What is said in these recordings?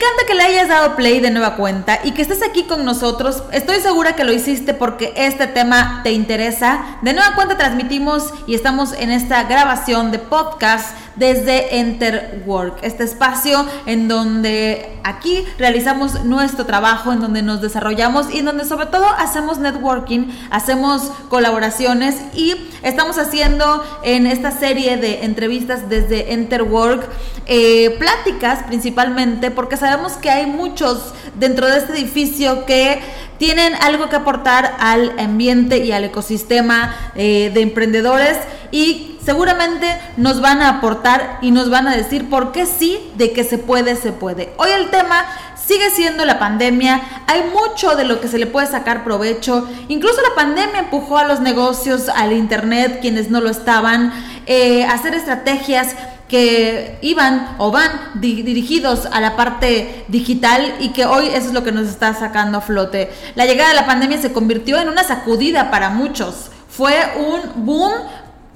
Encanta que le hayas dado play de nueva cuenta y que estés aquí con nosotros. Estoy segura que lo hiciste porque este tema te interesa. De nueva cuenta transmitimos y estamos en esta grabación de podcast desde Enterwork, este espacio en donde aquí realizamos nuestro trabajo, en donde nos desarrollamos y en donde sobre todo hacemos networking, hacemos colaboraciones y estamos haciendo en esta serie de entrevistas desde Enterwork eh, pláticas principalmente porque sabemos que hay muchos dentro de este edificio que tienen algo que aportar al ambiente y al ecosistema eh, de emprendedores y seguramente nos van a aportar y nos van a decir por qué sí, de que se puede, se puede. Hoy el tema sigue siendo la pandemia, hay mucho de lo que se le puede sacar provecho, incluso la pandemia empujó a los negocios, al Internet, quienes no lo estaban, eh, a hacer estrategias que iban o van dirigidos a la parte digital y que hoy eso es lo que nos está sacando a flote. La llegada de la pandemia se convirtió en una sacudida para muchos. Fue un boom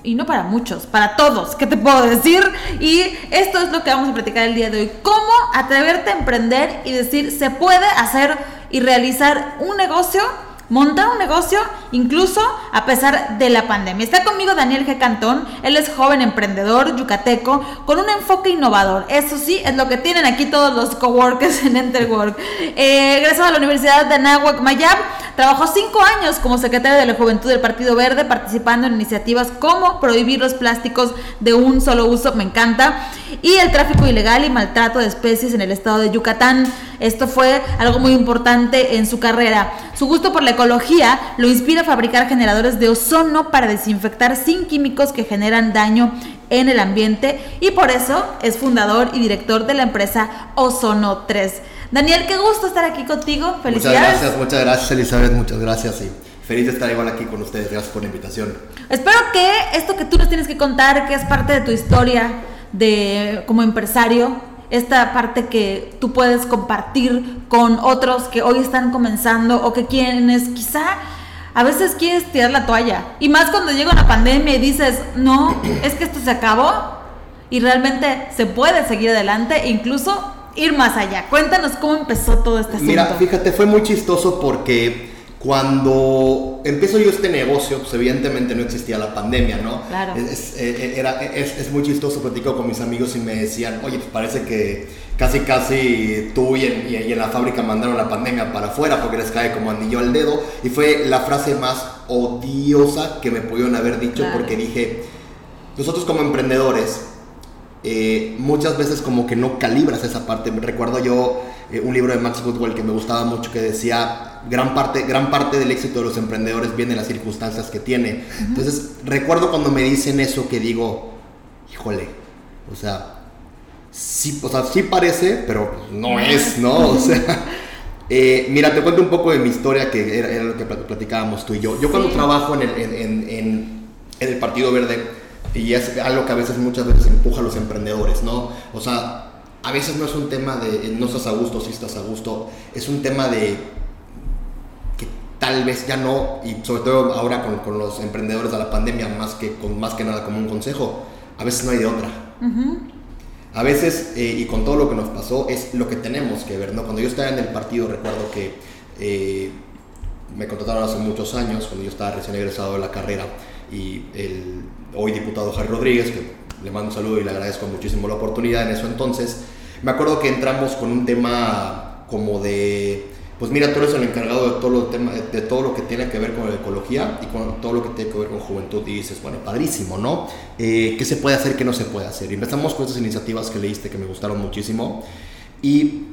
y no para muchos, para todos, ¿qué te puedo decir? Y esto es lo que vamos a platicar el día de hoy. ¿Cómo atreverte a emprender y decir, se puede hacer y realizar un negocio? Montar un negocio incluso a pesar de la pandemia. Está conmigo Daniel G. Cantón, él es joven emprendedor yucateco con un enfoque innovador. Eso sí, es lo que tienen aquí todos los coworkers en Enterwork. Eh, egresado a la Universidad de Anáhuac Mayab, trabajó cinco años como secretario de la Juventud del Partido Verde, participando en iniciativas como prohibir los plásticos de un solo uso, me encanta, y el tráfico ilegal y maltrato de especies en el estado de Yucatán. Esto fue algo muy importante en su carrera. Su gusto por la ecología lo inspira a fabricar generadores de ozono para desinfectar sin químicos que generan daño en el ambiente y por eso es fundador y director de la empresa Ozono 3. Daniel, qué gusto estar aquí contigo. Felicidades. Muchas gracias, muchas gracias Elizabeth, muchas gracias y feliz de estar igual aquí con ustedes. Gracias por la invitación. Espero que esto que tú nos tienes que contar, que es parte de tu historia de como empresario, esta parte que tú puedes compartir con otros que hoy están comenzando o que quienes quizá a veces quieres tirar la toalla. Y más cuando llega una pandemia y dices, no, es que esto se acabó y realmente se puede seguir adelante e incluso ir más allá. Cuéntanos cómo empezó todo este asunto. Mira, fíjate, fue muy chistoso porque cuando empezó yo este negocio, pues evidentemente no existía la pandemia, ¿no? Claro. Es, eh, eh, era, es, es muy chistoso, platico con mis amigos y me decían, oye, pues parece que casi casi tú y en, y en, la fábrica mandaron la pandemia para afuera porque les cae como anillo al dedo. Y fue la frase más odiosa que me pudieron haber dicho porque dije, nosotros como emprendedores, eh, muchas veces como que no calibras esa parte. Recuerdo yo eh, un libro de Max Goodwell que me gustaba mucho que decía, gran parte, gran parte del éxito de los emprendedores viene de las circunstancias que tiene. Entonces, recuerdo cuando me dicen eso que digo, híjole, o sea, sí, o sea, sí parece, pero no es, ¿no? O sea... Eh, mira, te cuento un poco de mi historia, que era, lo que platicábamos tú y yo. Yo cuando trabajo en el, en, en, en el Partido Verde, y es algo que a veces, muchas veces empuja a los emprendedores, ¿no? O sea, a veces no es un tema de no estás a gusto, si estás a gusto, es un tema de que tal vez ya no, y sobre todo ahora con, con los emprendedores de la pandemia, más que, con, más que nada como un consejo, a veces no hay de otra. A veces, eh, y con todo lo que nos pasó, es lo que tenemos que ver, ¿no? Cuando yo estaba en el partido, recuerdo que eh, me contrataron hace muchos años, cuando yo estaba recién egresado de la carrera, y el hoy diputado Javier Rodríguez, que le mando un saludo y le agradezco muchísimo la oportunidad en eso entonces, me acuerdo que entramos con un tema como de, pues mira, tú eres el encargado de todo, lo tema, de todo lo que tiene que ver con la ecología y con todo lo que tiene que ver con juventud y dices, bueno, padrísimo, ¿no? Eh, ¿Qué se puede hacer, qué no se puede hacer? Y empezamos con estas iniciativas que leíste que me gustaron muchísimo y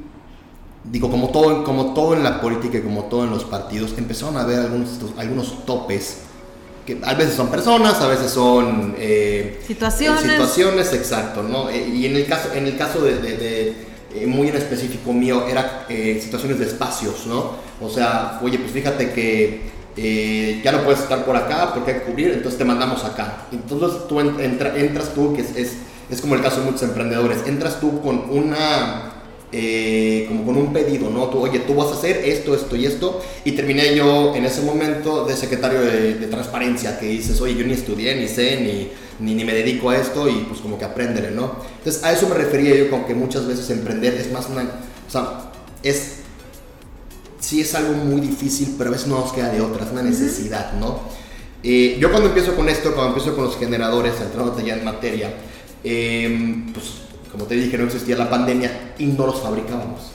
digo, como todo, como todo en la política y como todo en los partidos, empezaron a haber algunos, algunos topes que a veces son personas, a veces son eh, situaciones. situaciones, exacto, ¿no? Eh, y en el caso, en el caso de, eh, muy en específico mío, era situaciones de espacios, ¿no? O sea, oye, pues fíjate que ya no puedes estar por acá porque hay que cubrir, entonces te mandamos acá. Entonces tú entras tú, que es, es, es como el caso de muchos emprendedores, entras tú con una eh, como con un pedido, ¿no? Tú, oye, tú vas a hacer esto, esto y esto. Y terminé yo en ese momento de secretario de, transparencia, que dices, oye, yo ni estudié, ni sé, ni, ni, ni me dedico a esto y pues como que apréndele, ¿no? Entonces a eso me refería yo con que muchas veces emprender es más una, o sea, es, sí es algo muy difícil, pero a veces no nos queda de otra, es una necesidad, ¿no? Eh, yo cuando empiezo con esto, cuando empiezo con los generadores, entrándote ya en materia, eh, pues como te dije, no existía la pandemia y no los fabricábamos.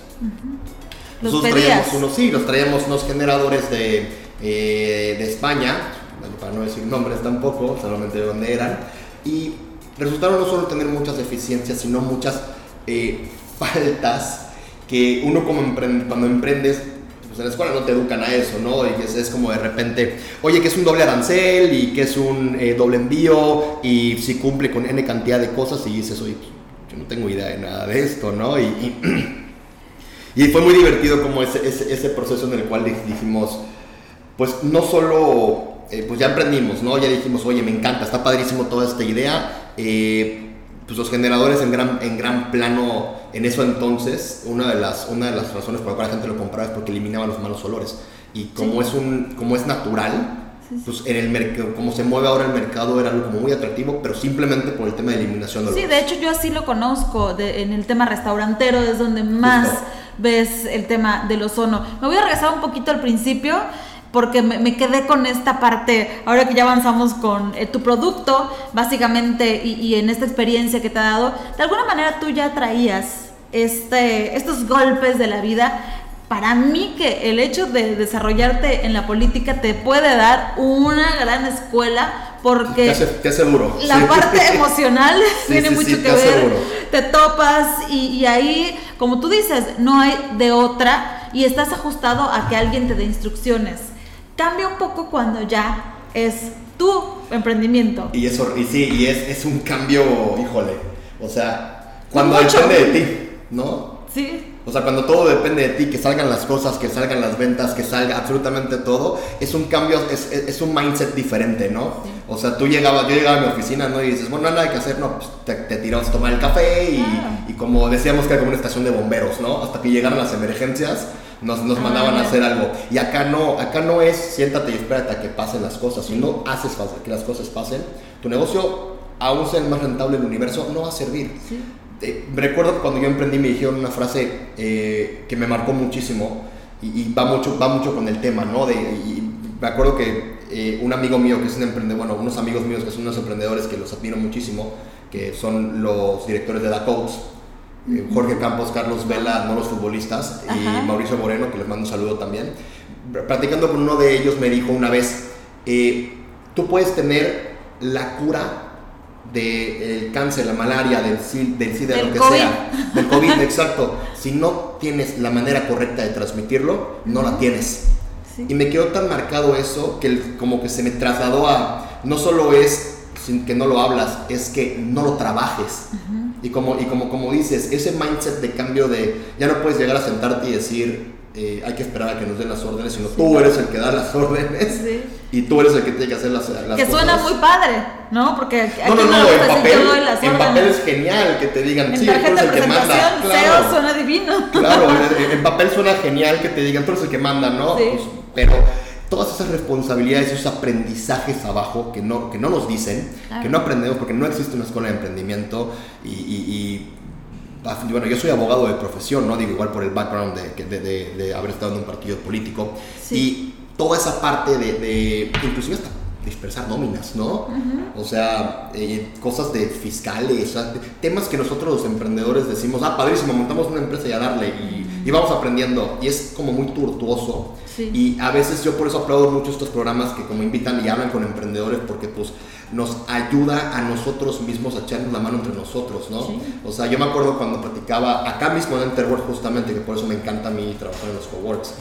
Los Nosotros pedías. traíamos unos, sí, los traíamos unos generadores de, eh, de España, para no decir nombres tampoco, solamente de dónde eran, y resultaron no solo tener muchas deficiencias, sino muchas eh, faltas que uno como empre- cuando emprendes, pues en la escuela no te educan a eso, ¿no? Y es, es como de repente, oye, que es un doble arancel y que es un eh, doble envío y si cumple con N cantidad de cosas y dices, oye, yo no tengo idea de nada de esto, ¿no? Y, y y fue muy divertido como ese, ese, ese proceso en el cual dij- dijimos, pues no solo, eh, pues ya emprendimos, ¿no? Ya dijimos, oye, me encanta, está padrísimo toda esta idea. eh, pues los generadores en gran, en gran plano, en eso entonces, una de, las, una de las razones por la cual la gente lo compraba es porque eliminaba los malos olores. Y como, Sí. es, un, como es natural, Sí, sí. pues en el mercado, como se mueve ahora el mercado, era algo como muy atractivo, pero simplemente por el tema de eliminación de Sí, de hecho yo así lo conozco, de- en el tema restaurantero es donde más Justo. ves el tema del ozono. Me voy a regresar un poquito al principio porque me, me quedé con esta parte, ahora que ya avanzamos con eh, tu producto, básicamente, y, y en esta experiencia que te ha dado, de alguna manera tú ya traías este, estos golpes de la vida. Para mí que el hecho de desarrollarte en la política te puede dar una gran escuela porque Te hace, te hace duro. la Sí. parte emocional Sí, tiene sí, mucho que te ver. Te topas y, y ahí, como tú dices, no hay de otra y estás ajustado a que alguien te dé instrucciones. Cambia un poco cuando ya es tu emprendimiento. Y eso, y sí, y es, es un cambio, híjole. O sea, cuando Mucho. depende de ti, ¿no? Sí, O sea, cuando todo depende de ti, que salgan las cosas, que salgan las ventas, que salga absolutamente todo, es un cambio, es, es- es un mindset diferente, ¿no? O sea, tú llegabas, yo llegaba a mi oficina, ¿no? Y dices, bueno, no hay nada que hacer, no, pues te, te tirabas a tomar el café y, Claro. y como decíamos que era como una estación de bomberos, ¿no? Hasta que llegaron las emergencias, nos, nos Ah, mandaban a ya. hacer algo. Y acá no, acá no es siéntate y espérate a que pasen las cosas. Si no haces que las cosas pasen, tu negocio, aún sea el más rentable del universo, no va a servir. sí. Eh, recuerdo que cuando yo emprendí me dijeron una frase eh, que me marcó muchísimo y, y va, mucho, va mucho con el tema, ¿no? De, y me acuerdo que eh, un amigo mío que es un emprendedor, bueno, unos amigos míos que son unos emprendedores que los admiro muchísimo, que son los directores de la Coach, Jorge Campos, Carlos Vela, no los futbolistas, Ajá. y Mauricio Moreno, que les mando un saludo también. Platicando con uno de ellos me dijo una vez, tú puedes tener la cura del cáncer, la malaria, del SIDA, del SIDA, Del lo que COVID. sea, del COVID, exacto. Si no tienes la manera correcta de transmitirlo, no la tienes. sí. Y me quedó tan marcado eso que como que se me trasladó a, no solo es sin que no lo hablas, es que no lo trabajes. Y como, y como, como dices, ese mindset de cambio de, ya no puedes llegar a sentarte y decir, eh, hay que esperar a que nos den las órdenes, sino tú eres el que da las órdenes Sí. y tú eres el que tiene que hacer las, las Que suena muy padre, ¿no? Porque aquí No, no, no, no, en papel, las en papel es genial que te digan, En sí, tú eres el que manda. Claro. Suena divino. Claro, en, en papel suena genial que te digan, tú eres el que manda, ¿no? Sí. Pues, pero todas esas responsabilidades, esos aprendizajes abajo que no, que no nos dicen, Claro. que no aprendemos porque no existe una escuela de emprendimiento y, y- y, bueno, yo soy abogado de profesión, ¿no? Digo, igual por el background de, de, de- de haber estado en un partido político Sí. y toda esa parte de, de inclusive hasta dispersar nóminas, ¿no? O sea, eh, cosas de fiscales, o sea, de- temas que nosotros los emprendedores decimos, ah, padrísimo, montamos una empresa y a darle, y, y vamos aprendiendo, y es como muy tortuoso. Sí. Y a veces yo por eso aplaudo mucho estos programas que como invitan y hablan con emprendedores, porque pues nos ayuda a nosotros mismos a echarnos la mano entre nosotros, ¿no? Sí. O sea, yo me acuerdo cuando platicaba acá mismo en Enterwork justamente, que por eso me encanta a mí trabajar en los coworks,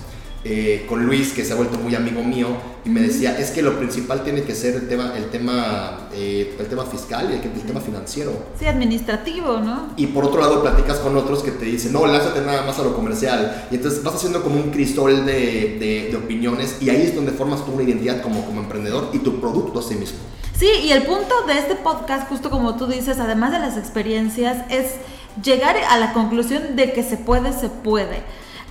eh, con Luis, que se ha vuelto muy amigo mío, y me decía, es que lo principal tiene que ser el tema, el tema, eh, el tema fiscal y el, el tema financiero. Sí, administrativo, ¿no? Y por otro lado platicas con otros que te dicen, no, lánzate nada más a lo comercial. Y entonces vas haciendo como un crisol de, de- de opiniones y ahí es donde formas tú una identidad como, como emprendedor y tu producto a sí mismo. Sí, y el punto de este podcast, justo como tú dices, además de las experiencias, es llegar a la conclusión de que se puede, se puede.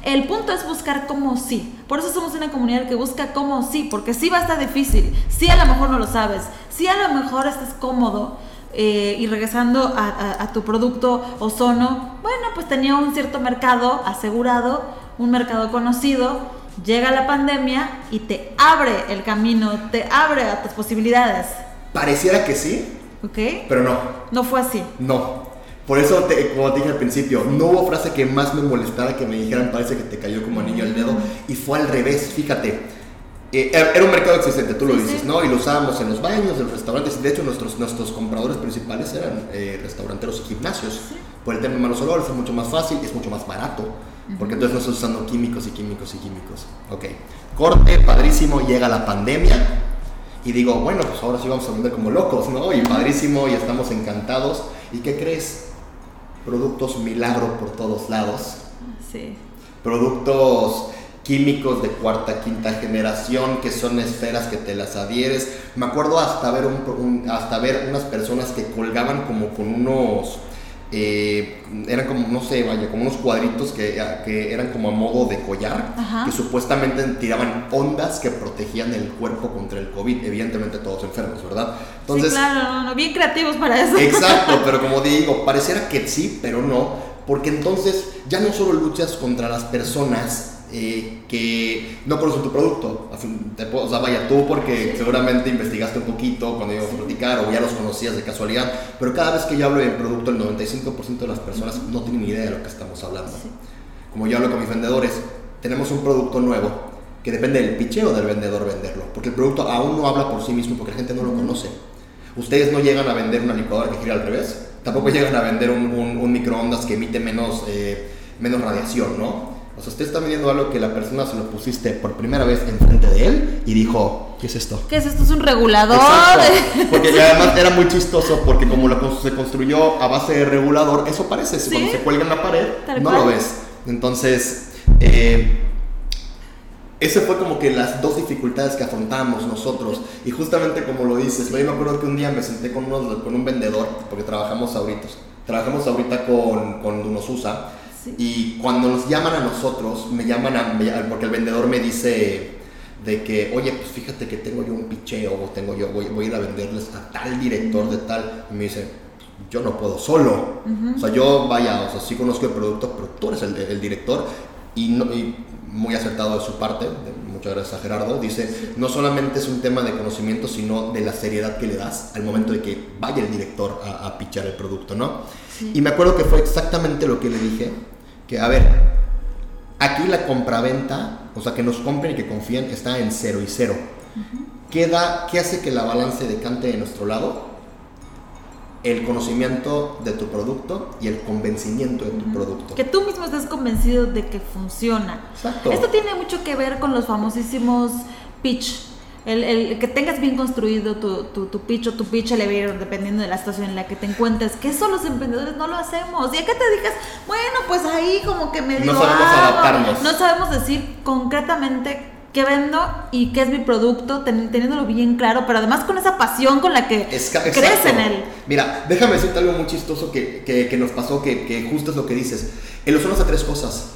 El punto es buscar cómo sí. Por eso somos una comunidad que busca cómo sí, porque sí va a estar difícil. Sí a lo mejor no lo sabes. Sí a lo mejor estás cómodo. eh, y regresando a, tu producto ozono, bueno, pues tenía un cierto mercado asegurado, un mercado conocido, llega la pandemia y te abre el camino, te abre a tus posibilidades, Pareciera que sí, ¿ok? pero no. No fue así. No. Por eso, te- como te dije al principio, no hubo frase que más me molestara que me dijeran parece que te cayó como anillo al dedo. Y fue al revés, fíjate. Eh, era un mercado existente, tú lo Sí, dices, sí. ¿no? Y lo usábamos en los baños, en los restaurantes. De hecho, nuestros, nuestros compradores principales eran eh, restauranteros y gimnasios. Por el tema de malos olores es mucho más fácil y es mucho más barato. Porque entonces no estás usando químicos y químicos y químicos. Ok. Corte, padrísimo, llega la pandemia. Y digo, bueno, pues ahora sí vamos a vender como locos, ¿no? Y padrísimo, y estamos encantados. ¿Y qué crees? Productos milagro por todos lados. Sí. Productos químicos de cuarta, quinta generación, que son esferas que te las adhieres. Me acuerdo hasta ver, un, un- hasta ver unas personas que colgaban como con unos... eh, eran como, no sé, vaya, como unos cuadritos que, que eran como a modo de collar, Ajá. que supuestamente tiraban ondas que protegían el cuerpo contra el COVID, evidentemente todos enfermos, ¿verdad? sí, claro, no, no, bien creativos para eso. Exacto, pero como digo, pareciera que sí, pero no, porque entonces ya no solo luchas contra las personas eh, que no conocen tu producto, o sea, vaya tú porque seguramente investigaste un poquito cuando íbamos a platicar o ya los conocías de casualidad, pero cada vez que yo hablo del producto, el 95% de las personas no tienen ni idea de lo que estamos hablando. Como yo hablo con mis vendedores, tenemos un producto nuevo que depende del picheo del vendedor venderlo, porque el producto aún no habla por sí mismo porque la gente no lo conoce. Ustedes no llegan a vender una licuadora que gira al revés, tampoco llegan a vender un, un- un microondas que emite menos, eh, menos radiación, ¿no? O sea, usted está vendiendo algo que la persona se lo pusiste por primera vez enfrente de él y dijo, ¿qué es esto? ¿Qué es esto? Es un regulador. Exacto, porque además era muy chistoso porque como lo se construyó a base de regulador, eso parece, Sí. cuando se cuelga en la pared, Tal no cual. lo ves. Entonces, eh, ese fue como que las dos dificultades que afrontamos nosotros. Y justamente como lo dices, yo me acuerdo que un día me senté con, unos- con un vendedor, porque trabajamos ahorita, trabajamos ahorita con, con Unosusa, Sí. y cuando nos llaman a nosotros, me llaman a, porque el vendedor me dice de que, oye, pues fíjate que tengo yo un picheo, o tengo yo, voy, voy a ir a venderles a tal director de tal, y me dice, yo no puedo solo. O sea, yo vaya, o sea, sí conozco el producto, pero tú eres el, el director, y, no- y muy acertado de su parte, de- muchas gracias a Gerardo, dice, no solamente es un tema de conocimiento, sino de la seriedad que le das al momento de que vaya el director a, a pichar el producto, ¿no? Sí. Y me acuerdo que fue exactamente lo que le dije, que a ver, aquí la compraventa, o sea, que nos compren y que confíen, está en cero y cero. ¿Qué, da, ¿Qué hace que la balance decante de nuestro lado? El conocimiento de tu producto y el convencimiento de tu producto. Que tú mismo estés convencido de que funciona. Exacto. Esto tiene mucho que ver con los famosísimos pitch. El, el que tengas bien construido tu, tu, tu pitch o tu pitch elevator, dependiendo de la situación en la que te encuentres, que eso los emprendedores no lo hacemos. Y acá te digas, bueno, pues ahí como que me No sabemos adaptarnos. No sabemos decir concretamente qué vendo y qué es mi producto, ten- teniéndolo bien claro, pero además con esa pasión con la que Es ca- crees exacto. en él. Mira, déjame decirte algo muy chistoso que, que- que nos pasó, que, que justo es lo que dices. El ozono hace tres cosas.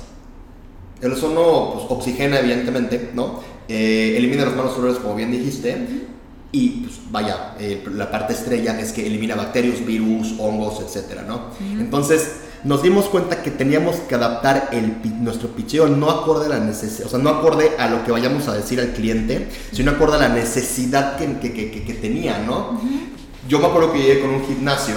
El ozono pues, oxigena, evidentemente, ¿no? Eh, elimina los malos olores, como bien dijiste. Y, pues, vaya, eh, la parte estrella es que elimina bacterias, virus, hongos, etcétera, ¿no? Entonces, nos dimos cuenta que teníamos que adaptar el, nuestro picheo no acorde a la necesidad, o sea, no acorde a lo que vayamos a decir al cliente, sino acorde a la necesidad que, que- que- que- que tenía, ¿no? Yo me acuerdo que llegué con un gimnasio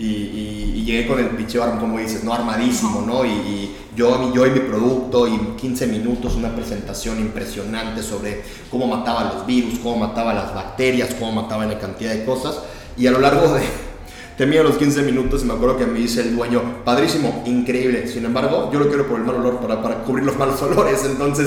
y, y- y llegué con el picheo, como dices, ¿no? Armadísimo, ¿no? Y, y yo, yo y mi producto y 15 minutos, una presentación impresionante sobre cómo mataba los virus, cómo mataba las bacterias, cómo mataba una cantidad de cosas. Y a lo largo de, termino los 15 minutos y me acuerdo que me dice el dueño, padrísimo, increíble. Sin embargo, yo lo quiero por el mal olor para, para cubrir los malos olores. Entonces,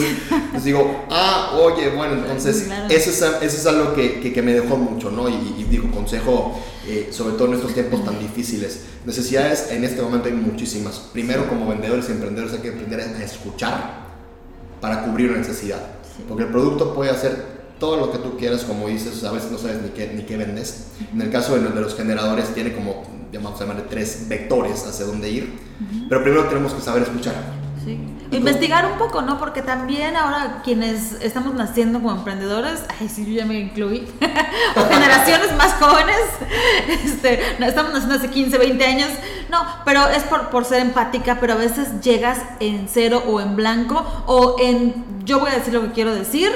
pues digo, ah, oye, bueno, entonces, Claro. eso es, eso es algo que, que, que me dejó mucho, ¿no? Y, y digo, consejo, eh, sobre todo en estos tiempos tan difíciles. Necesidades en este momento hay muchísimas. Primero, como vendedores y emprendedores, hay que aprender a escuchar para cubrir una necesidad. Porque el producto puede hacer todo lo que tú quieras, como dices, a veces no sabes ni qué, ni qué vendes. En el caso de los, de los generadores, tiene como, a llamarle, tres vectores hacia dónde ir. Pero primero tenemos que saber escuchar. Sí. Investigar un poco, ¿no? Porque también ahora quienes estamos naciendo como emprendedores, ay, sí, yo ya me incluí, o generaciones más jóvenes, este, no, estamos naciendo hace 15, 20 años, no, pero es por, por ser empática, pero a veces llegas en cero o en blanco o en yo voy a decir lo que quiero decir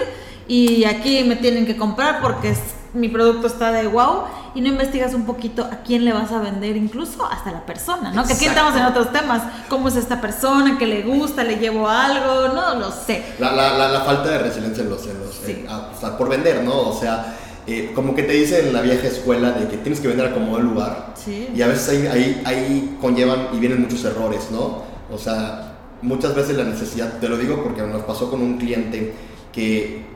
y aquí me tienen que comprar porque mi producto está de wow y no investigas un poquito a quién le vas a vender, incluso hasta la persona, ¿no? Que aquí estamos en otros temas, cómo es esta persona, que le gusta, le llevo algo, no lo sé. La, la, la, falta de resiliencia en los, en los ah, por vender, ¿no? O sea, eh, como que te dicen en la vieja escuela de que tienes que vender a como lugar. Sí. Y a veces ahí, ahí, ahí conllevan y vienen muchos errores, ¿no? O sea, muchas veces la necesidad, te lo digo porque nos pasó con un cliente que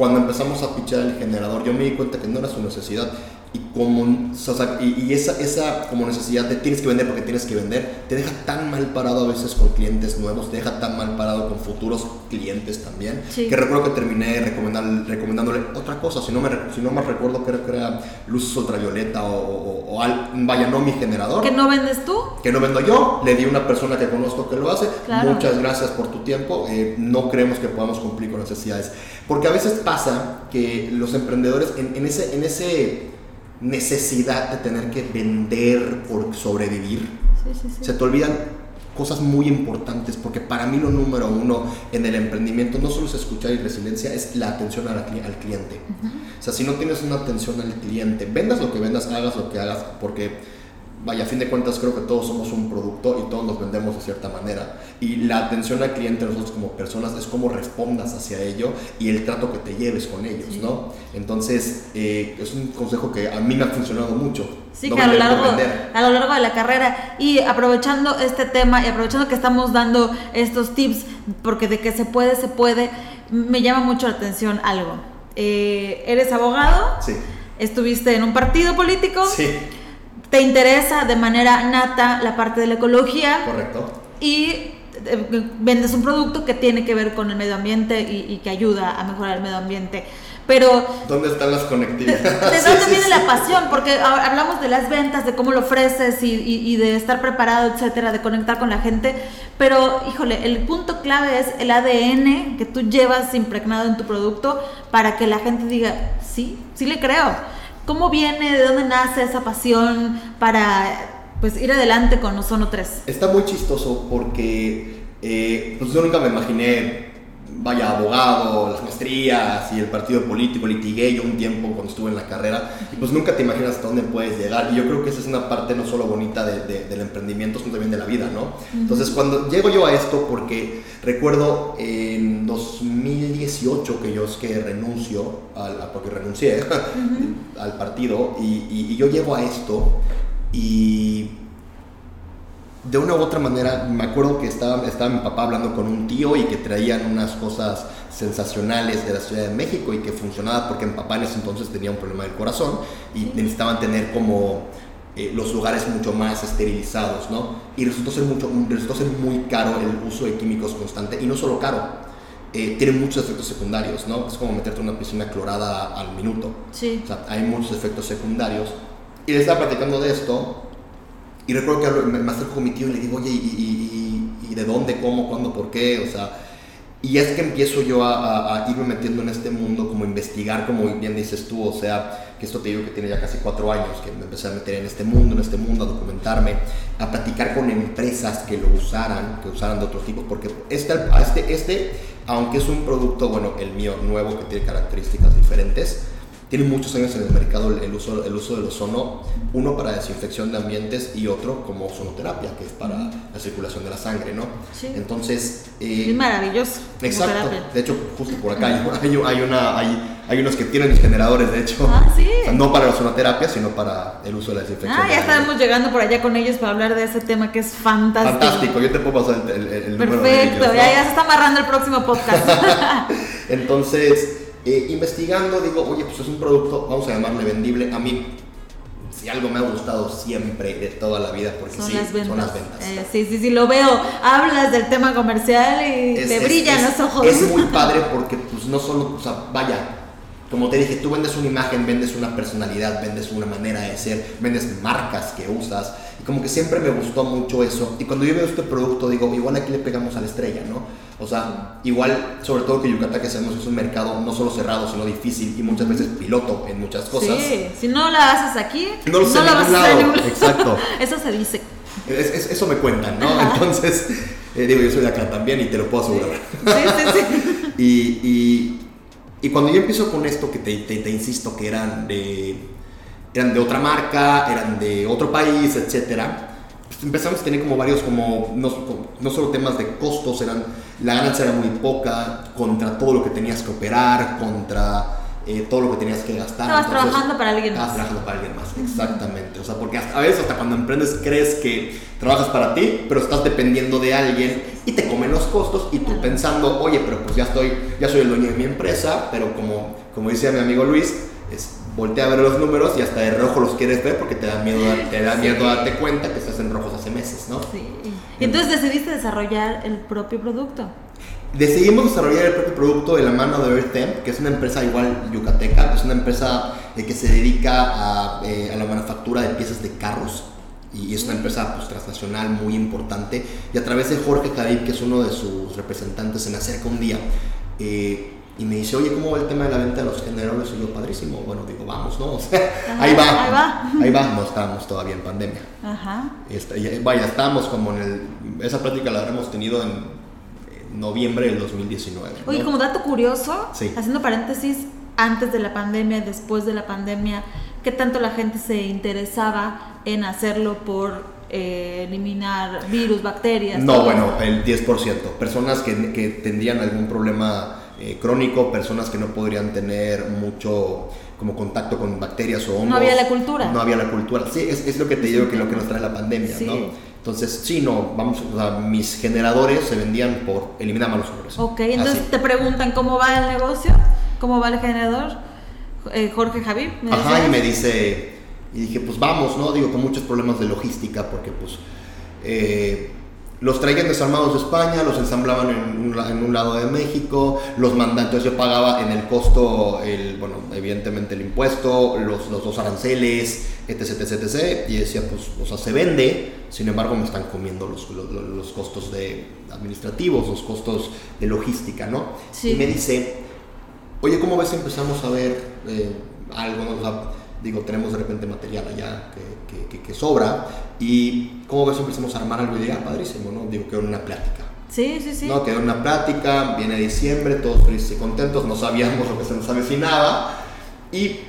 cuando empezamos a pichar el generador, yo me di cuenta que no era su necesidad y como y, esa, esa como necesidad de tienes que vender porque tienes que vender te deja tan mal parado a veces con clientes nuevos te deja tan mal parado con futuros clientes también que recuerdo que terminé recomendándole otra cosa si no me si no más recuerdo creo que era luz ultravioleta o, o, vaya no mi generador. Que no vendes tú que no vendo yo le di a una persona que conozco que lo hace muchas gracias por tu tiempo eh, no creemos que podamos cumplir con necesidades. Porque a veces pasa que los emprendedores en, en ese en ese necesidad de tener que vender por sobrevivir. Se te olvidan cosas muy importantes, porque para mí lo número uno en el emprendimiento no solo es escuchar y resiliencia, es la atención al, cliente. O sea, si no tienes una atención al cliente, vendas lo que vendas, hagas lo que hagas, porque vaya, a fin de cuentas creo que todos somos un producto y todos nos vendemos de cierta manera. Y la atención al cliente nosotros como personas es cómo respondas hacia ello y el trato que te lleves con ellos, ¿no? Entonces, eh, es un consejo que a mí me ha funcionado mucho. Sí, que a lo, largo, a lo largo de la carrera y aprovechando este tema y aprovechando que estamos dando estos tips, porque de que se puede, se puede, me llama mucho la atención algo. Eh, ¿Eres abogado? Sí. ¿Estuviste en un partido político? Sí te interesa de manera nata la parte de la ecología. Correcto. Y eh, vendes un producto que tiene que ver con el medio ambiente y, que ayuda a mejorar el medio ambiente. Pero... ¿Dónde están las conectividades? ¿De, dónde viene la pasión? Porque hablamos de las ventas, de cómo lo ofreces y, y, de estar preparado, etcétera, de conectar con la gente. Pero, híjole, el punto clave es el ADN que tú llevas impregnado en tu producto para que la gente diga, sí, sí le creo. ¿Cómo viene, de dónde nace esa pasión para pues, ir adelante con Ozono 3? Está muy chistoso porque eh, pues yo nunca me imaginé vaya, abogado, las maestrías y el partido político, litigué yo un tiempo cuando estuve en la carrera, y pues nunca te imaginas hasta dónde puedes llegar, y yo creo que esa es una parte no solo bonita de, del emprendimiento, sino también de la vida, ¿no? Entonces, cuando llego yo a esto, porque recuerdo en 2018 que yo es que renuncio, al, porque renuncié al partido, y, y yo llego a esto, y de una u otra manera, me acuerdo que estaba, estaba mi papá hablando con un tío y que traían unas cosas sensacionales de la Ciudad de México y que funcionaba porque mi papá en ese entonces tenía un problema del corazón y necesitaban tener como eh, los lugares mucho más esterilizados, ¿no? Y resultó ser, mucho, resultó ser muy caro el uso de químicos constante y no solo caro, eh, tiene muchos efectos secundarios, ¿no? Es como meterte en una piscina clorada al minuto. Sí. O sea, hay muchos efectos secundarios. Y le estaba platicando de esto y recuerdo que me, acerco con mi tío y le digo, oye, ¿y, y, de dónde, cómo, cuándo, por qué? O sea, y es que empiezo yo a, irme metiendo en este mundo, como investigar, como bien dices tú, o sea, que esto te digo que tiene ya casi cuatro años, que me empecé a meter en este mundo, en este mundo, a documentarme, a platicar con empresas que lo usaran, que usaran de otro tipo, porque este, este, este, aunque es un producto, bueno, el mío nuevo, que tiene características diferentes, tiene muchos años en el mercado el uso, el uso del ozono, uno para desinfección de ambientes y otro como ozonoterapia, que es para la circulación de la sangre, ¿no? Sí. Entonces... Eh, es maravilloso. Exacto. De hecho, justo por acá hay, hay, una, hay, hay unos que tienen generadores, de hecho. Ah, sí. no para la ozonoterapia, sino para el uso de la desinfección. Ah, ya estamos llegando por allá con ellos para hablar de ese tema que es fantástico. Fantástico, yo te puedo pasar el, el, Perfecto, ya, ya se está amarrando el próximo podcast. Entonces... Eh, investigando, digo, oye, pues es un producto, vamos a llamarle vendible. A mí, si algo me ha gustado siempre de toda la vida, porque son, sí, las, ventas. son las ventas. Eh, sí, sí, sí, lo veo. Hablas del tema comercial y te brillan los ojos. Es muy padre porque, pues no solo, o sea, vaya, como te dije, tú vendes una imagen, vendes una personalidad, vendes una manera de ser, vendes marcas que usas. Y como que siempre me gustó mucho eso. Y cuando yo veo este producto, digo, igual aquí le pegamos a la estrella, ¿no? O sea, igual, sobre todo que Yucatán, que sabemos es un mercado no solo cerrado, sino difícil y muchas veces piloto en muchas cosas. Sí, si no la haces aquí, no, lo no la vas a hacer en. Exacto. eso se dice. eso me cuentan, ¿no? Entonces, eh, digo, yo soy de acá también y te lo puedo asegurar. Sí, sí, sí. y, y y cuando yo empiezo con esto, que te, te, insisto que eran de, eran de otra marca, eran de otro país, etcétera, pues empezamos a tener como varios, como no, no, solo temas de costos, eran, la ganancia era muy poca contra todo lo que tenías que operar, contra eh, todo lo que tenías que gastar. Estabas trabajando para alguien más. Estabas trabajando para alguien más, exactamente. O sea, porque a veces hasta cuando emprendes crees que trabajas para ti, pero estás dependiendo de alguien y te comen los costos y tú pensando, oye, pero pues ya estoy, ya soy el dueño de mi empresa, pero como, como decía mi amigo Luis, es voltea a ver los números y hasta de rojo los quieres ver porque te da miedo, te da miedo darte cuenta que estás en rojos hace meses, ¿no? Sí. Y entonces decidiste desarrollar el propio producto decidimos desarrollar el propio producto de la mano de Earthtemp, que es una empresa igual yucateca, es una empresa eh, que se dedica eh, a, la manufactura de piezas de carros y es una empresa pues, transnacional muy importante. Y a través de Jorge Carib, que es uno de sus representantes, se me acerca un día eh, y me dice, oye, ¿cómo va el tema de la venta de los generadores? Y yo, padrísimo. Bueno, digo, vamos, ¿no? ahí va. Ahí va. Ahí va. No estábamos todavía en pandemia. Ajá. Este, vaya, estábamos como en el... Esa práctica la habremos tenido en noviembre del 2019. Oye, como dato curioso, haciendo paréntesis, antes de la pandemia, después de la pandemia, ¿qué tanto la gente se interesaba en hacerlo por eh, eliminar virus, bacterias? No, bueno, el 10%. Personas que, que tendrían algún problema eh, crónico, personas que no podrían tener mucho como contacto con bacterias o hongos. No había la cultura. No había la cultura. Sí, es, es lo que te digo que lo que nos trae la pandemia, ¿no? Entonces, sí, no, vamos, o sea, mis generadores se vendían por eliminar malos olores. Ok, entonces te preguntan cómo va el negocio, cómo va el generador, eh, Jorge Javier. Ajá, y me dice, y dije, pues vamos, ¿no? Digo, con muchos problemas de logística, porque pues eh, los traían desarmados de España, los ensamblaban en un, lado de México, los mandantes yo pagaba en el costo, el, bueno, evidentemente el impuesto, los, los dos aranceles, etc, etc, etc, y decía, pues, o sea, se vende, sin embargo me están comiendo los, los, costos de administrativos, los costos de logística, ¿no? Y me dice, oye, ¿cómo ves si empezamos a ver eh, algo, o sea, digo, tenemos de repente material allá que, que, que, sobra y cómo ves empezamos a armar algo y diga, ah, padrísimo, ¿no? Digo, quedó una plática. Sí, sí, sí. No, quedó una plática, viene diciembre, todos felices y contentos, no sabíamos lo que se nos avecinaba y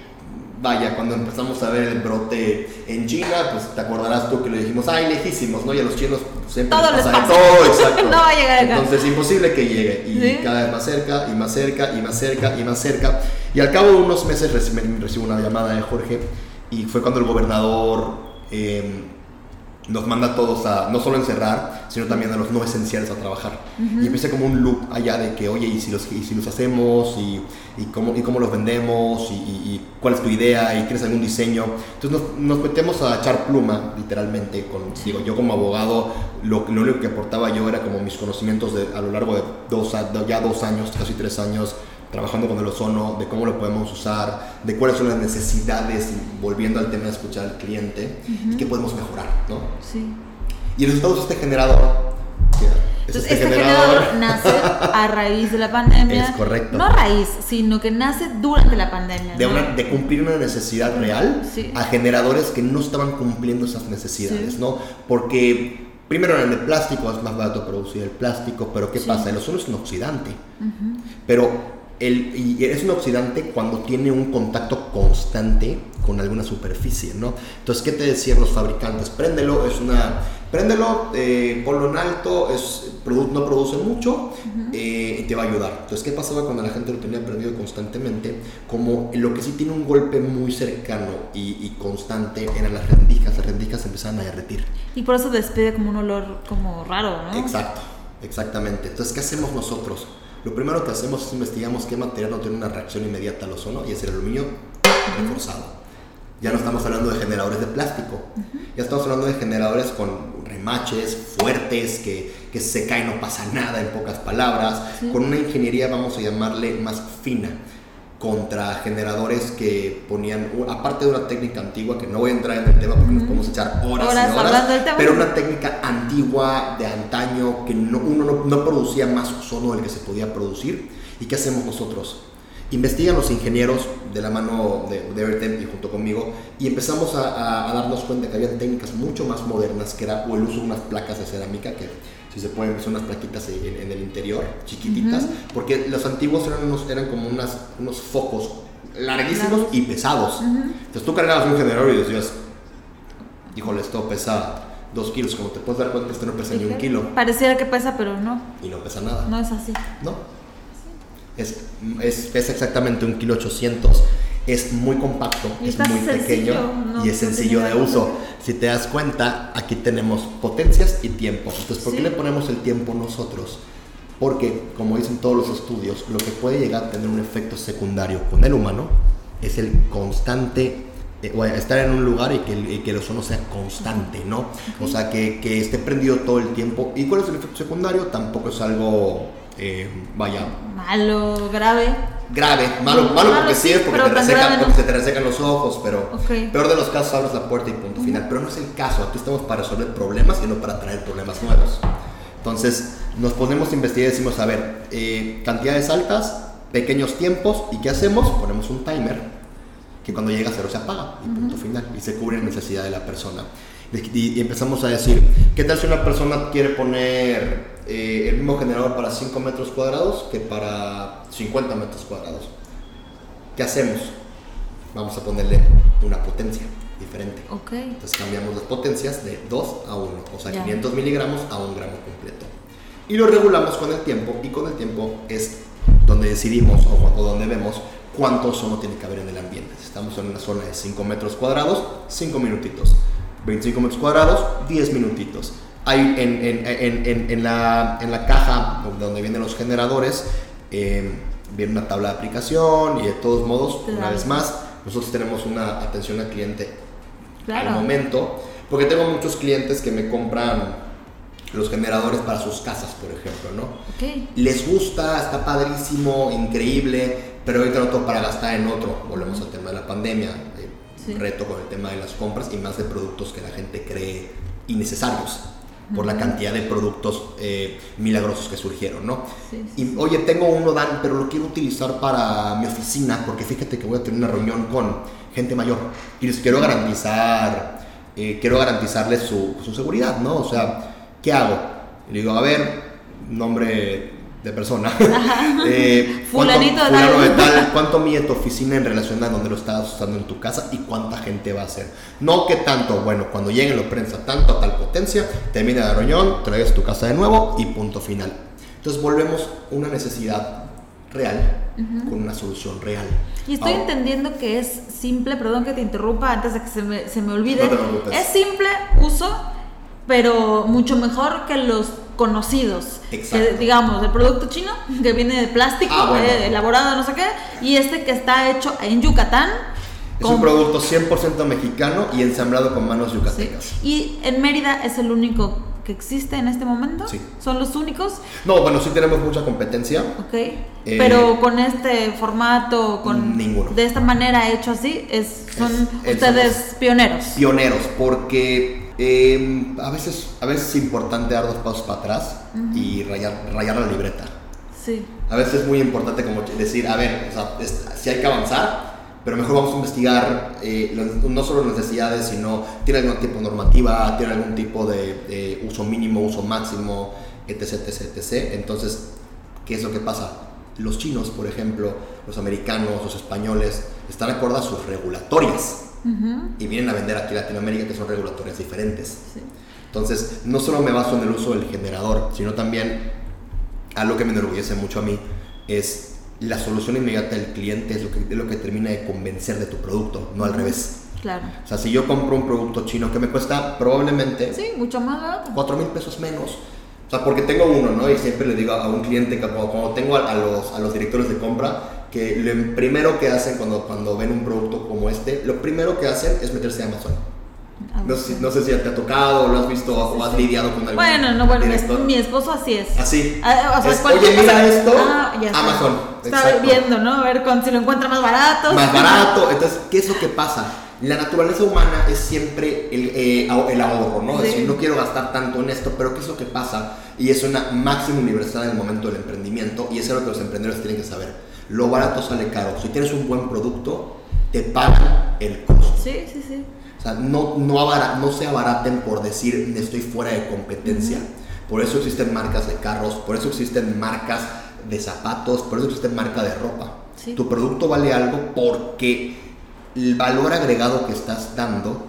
vaya, cuando empezamos a ver el brote en China, pues te acordarás tú que le dijimos, ay, lejísimos, ¿no? Y a los chinos siempre todo les pasa, todo, exacto. no va a llegar acá. Entonces, imposible que llegue. Y cada vez más cerca, y más cerca, y más cerca, y más cerca. Y al cabo de unos meses recibo una llamada de Jorge, y fue cuando el gobernador... Eh, nos manda a todos a no solo encerrar, sino también a los no esenciales a trabajar. Y empieza como un loop allá de que, oye, ¿y si los, y si los hacemos? ¿Y, y, cómo, ¿Y cómo los vendemos? Y, cuál es tu idea? ¿Y quieres algún diseño? Entonces nos, nos metemos a echar pluma, literalmente. Con, digo, yo como abogado, lo, lo, único que aportaba yo era como mis conocimientos de, a lo largo de dos, ya dos años, casi tres años, trabajando con el ozono, de cómo lo podemos usar, de cuáles son las necesidades, volviendo al tema de escuchar al cliente, y qué podemos mejorar, ¿no? Sí. Y el resultado es este generador. Entonces, este, generador. nace a raíz de la pandemia. Es correcto. No a raíz, sino que nace durante la pandemia. De, una, de cumplir una necesidad real a generadores que no estaban cumpliendo esas necesidades, ¿no? Porque primero en el plástico es más barato producir el plástico, pero ¿qué pasa? El ozono es un oxidante. Pero y es un oxidante cuando tiene un contacto constante con alguna superficie, ¿no? Entonces, ¿qué te decían los fabricantes? Préndelo, es una... Préndelo, eh, ponlo en alto, es, no produce mucho eh, y te va a ayudar. Entonces, ¿qué pasaba cuando la gente lo tenía prendido constantemente? Como lo que sí tiene un golpe muy cercano y, constante eran las rendijas. Las rendijas empezaban a derretir. Y por eso despide como un olor como raro, ¿no? Exacto, exactamente. Entonces, ¿qué hacemos nosotros? Lo primero que hacemos es investigamos qué material no tiene una reacción inmediata al ozono y es el aluminio reforzado. Ya no estamos hablando de generadores de plástico, ya estamos hablando de generadores con remaches fuertes, que, que se cae no pasa nada en pocas palabras, con una ingeniería, vamos a llamarle, más fina. Contra generadores que ponían, aparte de una técnica antigua, que no voy a entrar en el tema porque nos podemos echar horas, Horas y horas, del tema. pero una técnica antigua de antaño que no- uno no, no producía más ozono del que se podía producir. ¿Y qué hacemos nosotros? Investigan los ingenieros de la mano de, de Evertem y junto conmigo y empezamos a, a- a darnos cuenta que había técnicas mucho más modernas que era o el uso de unas placas de cerámica que si se pueden son unas plaquitas en, en el interior chiquititas porque los antiguos eran, unos, eran como unas, unos focos larguísimos Largos. y pesados entonces tú cargabas un generador y decías híjole esto pesa dos kilos como te puedes dar cuenta esto no pesa ni un kilo Pareciera que pesa, pero no, y no pesa nada no es así. no. Es, es, pesa exactamente un kilo 800. Es muy compacto, Y es muy sencillo, pequeño no- y es no sencillo de uso. Si te das cuenta, aquí tenemos potencias y tiempo. Entonces, ¿por qué le ponemos el tiempo nosotros? Porque, como dicen todos los estudios, lo que puede llegar a tener un efecto secundario con el humano es el constante, eh, o estar en un lugar y que, el, y que el ozono sea constante, ¿no? O sea, que, que esté prendido todo el tiempo. ¿Y cuál es el efecto secundario? Tampoco es algo, eh, vaya, Malo, grave. Grave, malo, malo malo porque sí, sí, porque, pero te resecan, porque se te resecan los ojos, pero Ok. peor de los casos abres la puerta y punto final. Pero no es el caso, aquí estamos para resolver problemas y no para traer problemas nuevos. Entonces nos ponemos a investigar y decimos, a ver, eh, cantidades altas, pequeños tiempos, ¿y qué hacemos? Ponemos un timer que cuando llega a cero se apaga y punto final y se cubre la necesidad de la persona. Y, y empezamos a decir, ¿qué tal si una persona quiere poner eh, el mismo generador para 5 metros cuadrados que para 50 metros cuadrados? ¿Qué hacemos? Vamos a ponerle una potencia diferente. Ok. Entonces cambiamos las potencias de 2 a 1, o sea, Ya. 500 miligramos a un gramo completo. Y lo regulamos con el tiempo, y con el tiempo es donde decidimos o, o donde vemos cuánto ozono tiene que haber en el ambiente. Si estamos en una zona de 5 metros cuadrados, 5 minutitos. 25 metros cuadrados, 10 minutitos. Hay en, en- en- en- la, en la caja donde vienen los generadores, eh, viene una tabla de aplicación y de todos modos, una vez más, nosotros tenemos una atención al cliente Claro. al momento, porque tengo muchos clientes que me compran los generadores para sus casas, por ejemplo, ¿no? Les gusta, está padrísimo, increíble, pero ahorita no tengo para gastar en otro. Volvemos al tema de la pandemia, eh, Sí. reto con el tema de las compras y más de productos que la gente cree innecesarios por la cantidad de productos eh, milagrosos que surgieron, ¿no? Sí, sí, y oye, tengo uno, Dan, pero lo quiero utilizar para mi oficina porque fíjate que voy a tener una reunión con gente mayor y les quiero garantizar, eh, quiero garantizarles su, su seguridad, ¿no? O sea, ¿qué hago? Le digo, a ver, nombre de persona. Eh, ¿cuánto- Fulanito de tal. de ¿Cuánto mide tu oficina en relación a donde lo estabas usando en tu casa y cuánta gente va a ser? No que tanto, bueno, cuando lleguen lo prensa tanto a tal potencia, termina la reunión, traigas tu casa de nuevo y punto final. Entonces volvemos una necesidad real con una solución real. Y estoy Ahora, entendiendo que es simple, perdón que te interrumpa antes de que se me, se me olvide. No te es simple uso, pero mucho mejor que los conocidos. Exacto. Que, digamos, el producto chino que viene de plástico, Ah, bueno. eh, elaborado no sé qué, y este que está hecho en Yucatán. Es con- un producto 100% mexicano y ensamblado con manos Sí. yucatecas. Y en Mérida es el único que existe en este momento. Sí. Son los únicos. No, bueno, sí tenemos mucha competencia. Ok. Eh, Pero con este formato, con Ninguno. de esta manera hecho así, es, son Es- ustedes pioneros. pioneros porque eh, a veces a veces es importante dar dos pasos para atrás y rayar, rayar la libreta. Sí. A veces es muy importante como decir, a ver, o sea, es- sí hay que avanzar, pero mejor vamos a investigar eh, no solo las necesidades, sino tiene algún tipo de normativa, tiene algún tipo de, de uso mínimo, uso máximo, etc, etc, etc. Entonces, ¿qué es lo que pasa? Los chinos, por ejemplo, los americanos, los españoles, están acorde a sus regulatorias Y vienen a vender aquí a Latinoamérica que son regulatorias diferentes. Sí. Entonces, no solo me baso en el uso del generador, sino también algo que me enorgullece mucho a mí es la solución inmediata del cliente es lo que, es lo que termina de convencer de tu producto, no al revés. Claro. O sea, si yo compro un producto chino que me cuesta probablemente Sí, mucho más barato. 4 mil pesos menos, o sea, porque tengo uno, ¿no? Y siempre le digo a un cliente que cuando, cuando tengo a, a los, a los directores de compra, que lo primero que hacen cuando, cuando ven un producto como este, lo primero que hacen es meterse a Amazon No sé, no sé si te ha tocado, o lo has visto o has lidiado con algún Bueno, no, bueno, mi, director. mi esposo así es. Así. Ah, o sea, Es, Oye, mira cosa- esto, Ah. Amazon. Está viendo, ¿no? A ver con, si lo encuentra más barato. Más barato. Entonces, ¿qué es lo que pasa? La naturaleza humana es siempre el, eh, el ahorro, ¿no? Es Sí. decir, no quiero gastar tanto en esto, pero ¿qué es lo que pasa? Y es una máxima universal en el momento del emprendimiento y eso es lo que los emprendedores tienen que saber. Lo barato sale caro. Si tienes un buen producto, te pagan el costo. Sí, sí, sí. O sea, no, no, abara- no se abaraten por decir estoy fuera de competencia. Por eso existen marcas de carros, por eso existen marcas de zapatos, por eso existen marcas de ropa. Sí. Tu producto vale algo porque el valor agregado que estás dando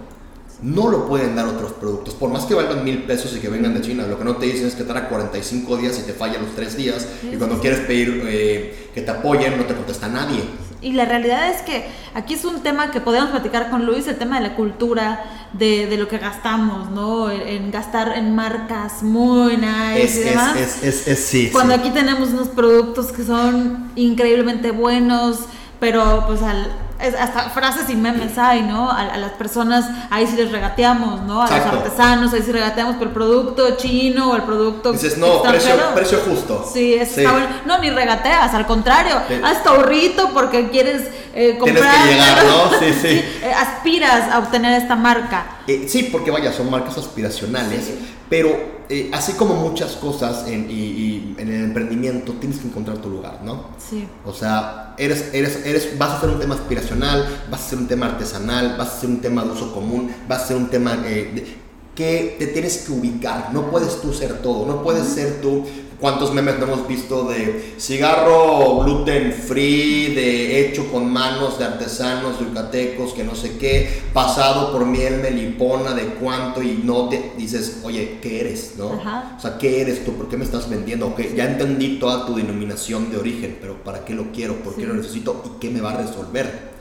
no lo pueden dar otros productos. Por más que valgan mil pesos y que vengan de China, lo que no te dicen es que tarda 45 días y te falla los 3 días. Sí, y cuando sí, quieres pedir eh, que te apoyen, no te contesta nadie. Y la realidad es que aquí es un tema que podemos platicar con Luis, el tema de la cultura, de, de lo que gastamos, ¿no? En, en gastar en marcas muy nice Es, y es, demás. es, es, es- sí. Cuando aquí tenemos unos productos que son increíblemente buenos, pero pues al, es- hasta frases y memes hay, ¿no? A, a las personas ahí sí les regateamos, ¿no? A Exacto. los artesanos ahí sí regateamos por el producto chino o el producto Dices, no, precio, justo. Sí, eso Sí. está bueno. No, ni regateas, al contrario, Sí. haz ahorrito porque quieres eh, Tienes comprar. que llegar, ¿no? Sí, sí. eh, aspiras a obtener esta marca. Eh, sí, porque vaya, son marcas aspiracionales, Sí. pero eh, así como muchas cosas en, y- y en el emprendimiento, tienes que encontrar tu lugar, ¿no? Sí. O sea, eres, eres, eres, vas a hacer un tema aspiracional, vas a hacer un tema artesanal, vas a hacer un tema de uso común, vas a hacer un tema eh, de- que te tienes que ubicar. No puedes tú ser todo, no puedes ser tú. ¿Cuántos memes no hemos visto de cigarro gluten free, de hecho con manos de artesanos yucatecos, que no sé qué, pasado por miel melipona, de cuánto y no te dices, oye, ¿qué eres? ¿no? Ajá. O sea, ¿qué eres tú? ¿Por qué me estás vendiendo? Ok, ya entendí toda tu denominación de origen, pero ¿para qué lo quiero? ¿Por qué Sí. lo necesito? ¿Y qué me va a resolver?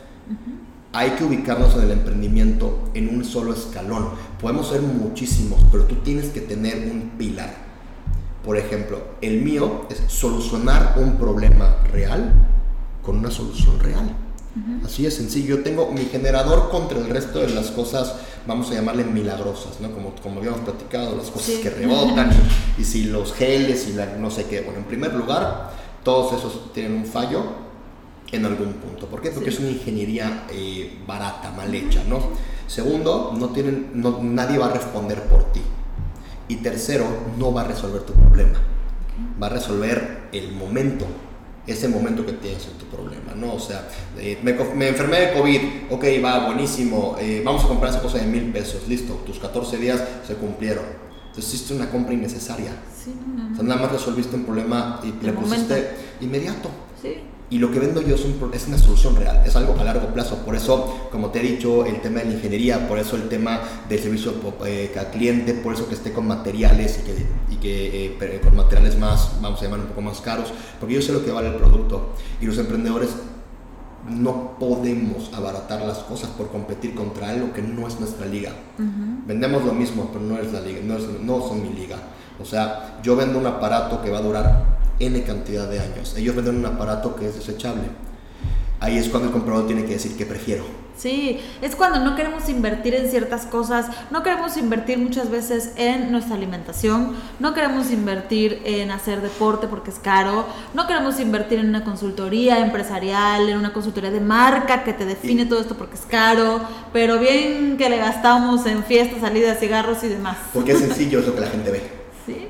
Hay que ubicarnos en el emprendimiento en un solo escalón. Podemos ser muchísimos, pero tú tienes que tener un pilar. Por ejemplo, el mío es solucionar un problema real con una solución real. Así de sencillo. Yo tengo mi generador contra el resto de las cosas, vamos a llamarle milagrosas, ¿no? Como, como habíamos platicado, las cosas Sí. que rebotan y, y si los geles y la, no sé qué. Bueno, en primer lugar, todos esos tienen un fallo en algún punto. ¿Por qué? Porque Sí. es una ingeniería eh, barata, mal hecha, ¿no? Segundo, no tienen, no, nadie va a responder por ti. Y tercero, no va a resolver tu problema. Va a resolver el momento, ese momento que tienes en tu problema, ¿no? O sea, eh, me, enfermé de COVID, ok, va, buenísimo, eh, vamos a comprar esa cosa de mil pesos, listo, tus 14 días se cumplieron. Entonces hiciste una compra innecesaria. Sí, no, no, O sea, nada más resolviste un problema y le pusiste momento. inmediato. Sí. Y lo que vendo yo es, un es una solución real, es algo a largo plazo. Por eso, como te he dicho, el tema de la ingeniería, por eso el tema del servicio eh, al cliente, por eso que esté con materiales y que, y que eh, con materiales más, vamos a llamar un poco más caros, porque yo sé lo que vale el producto. Y los emprendedores no podemos abaratar las cosas por competir contra algo que no es nuestra liga. Ujú. Vendemos lo mismo, pero no es la liga, no, es- no son mi liga. O sea, yo vendo un aparato que va a durar N cantidad de años. Ellos venden un aparato que es desechable. Ahí es cuando el comprador tiene que decir que prefiero. Sí, es cuando no queremos invertir en ciertas cosas, no queremos invertir muchas veces en nuestra alimentación, no queremos invertir en hacer deporte porque es caro, no queremos invertir en una consultoría empresarial, en una consultoría de marca que te define todo esto porque es caro, pero bien que le gastamos en fiestas, salidas, cigarros y demás. Porque es sencillo, es lo que la gente ve. Sí,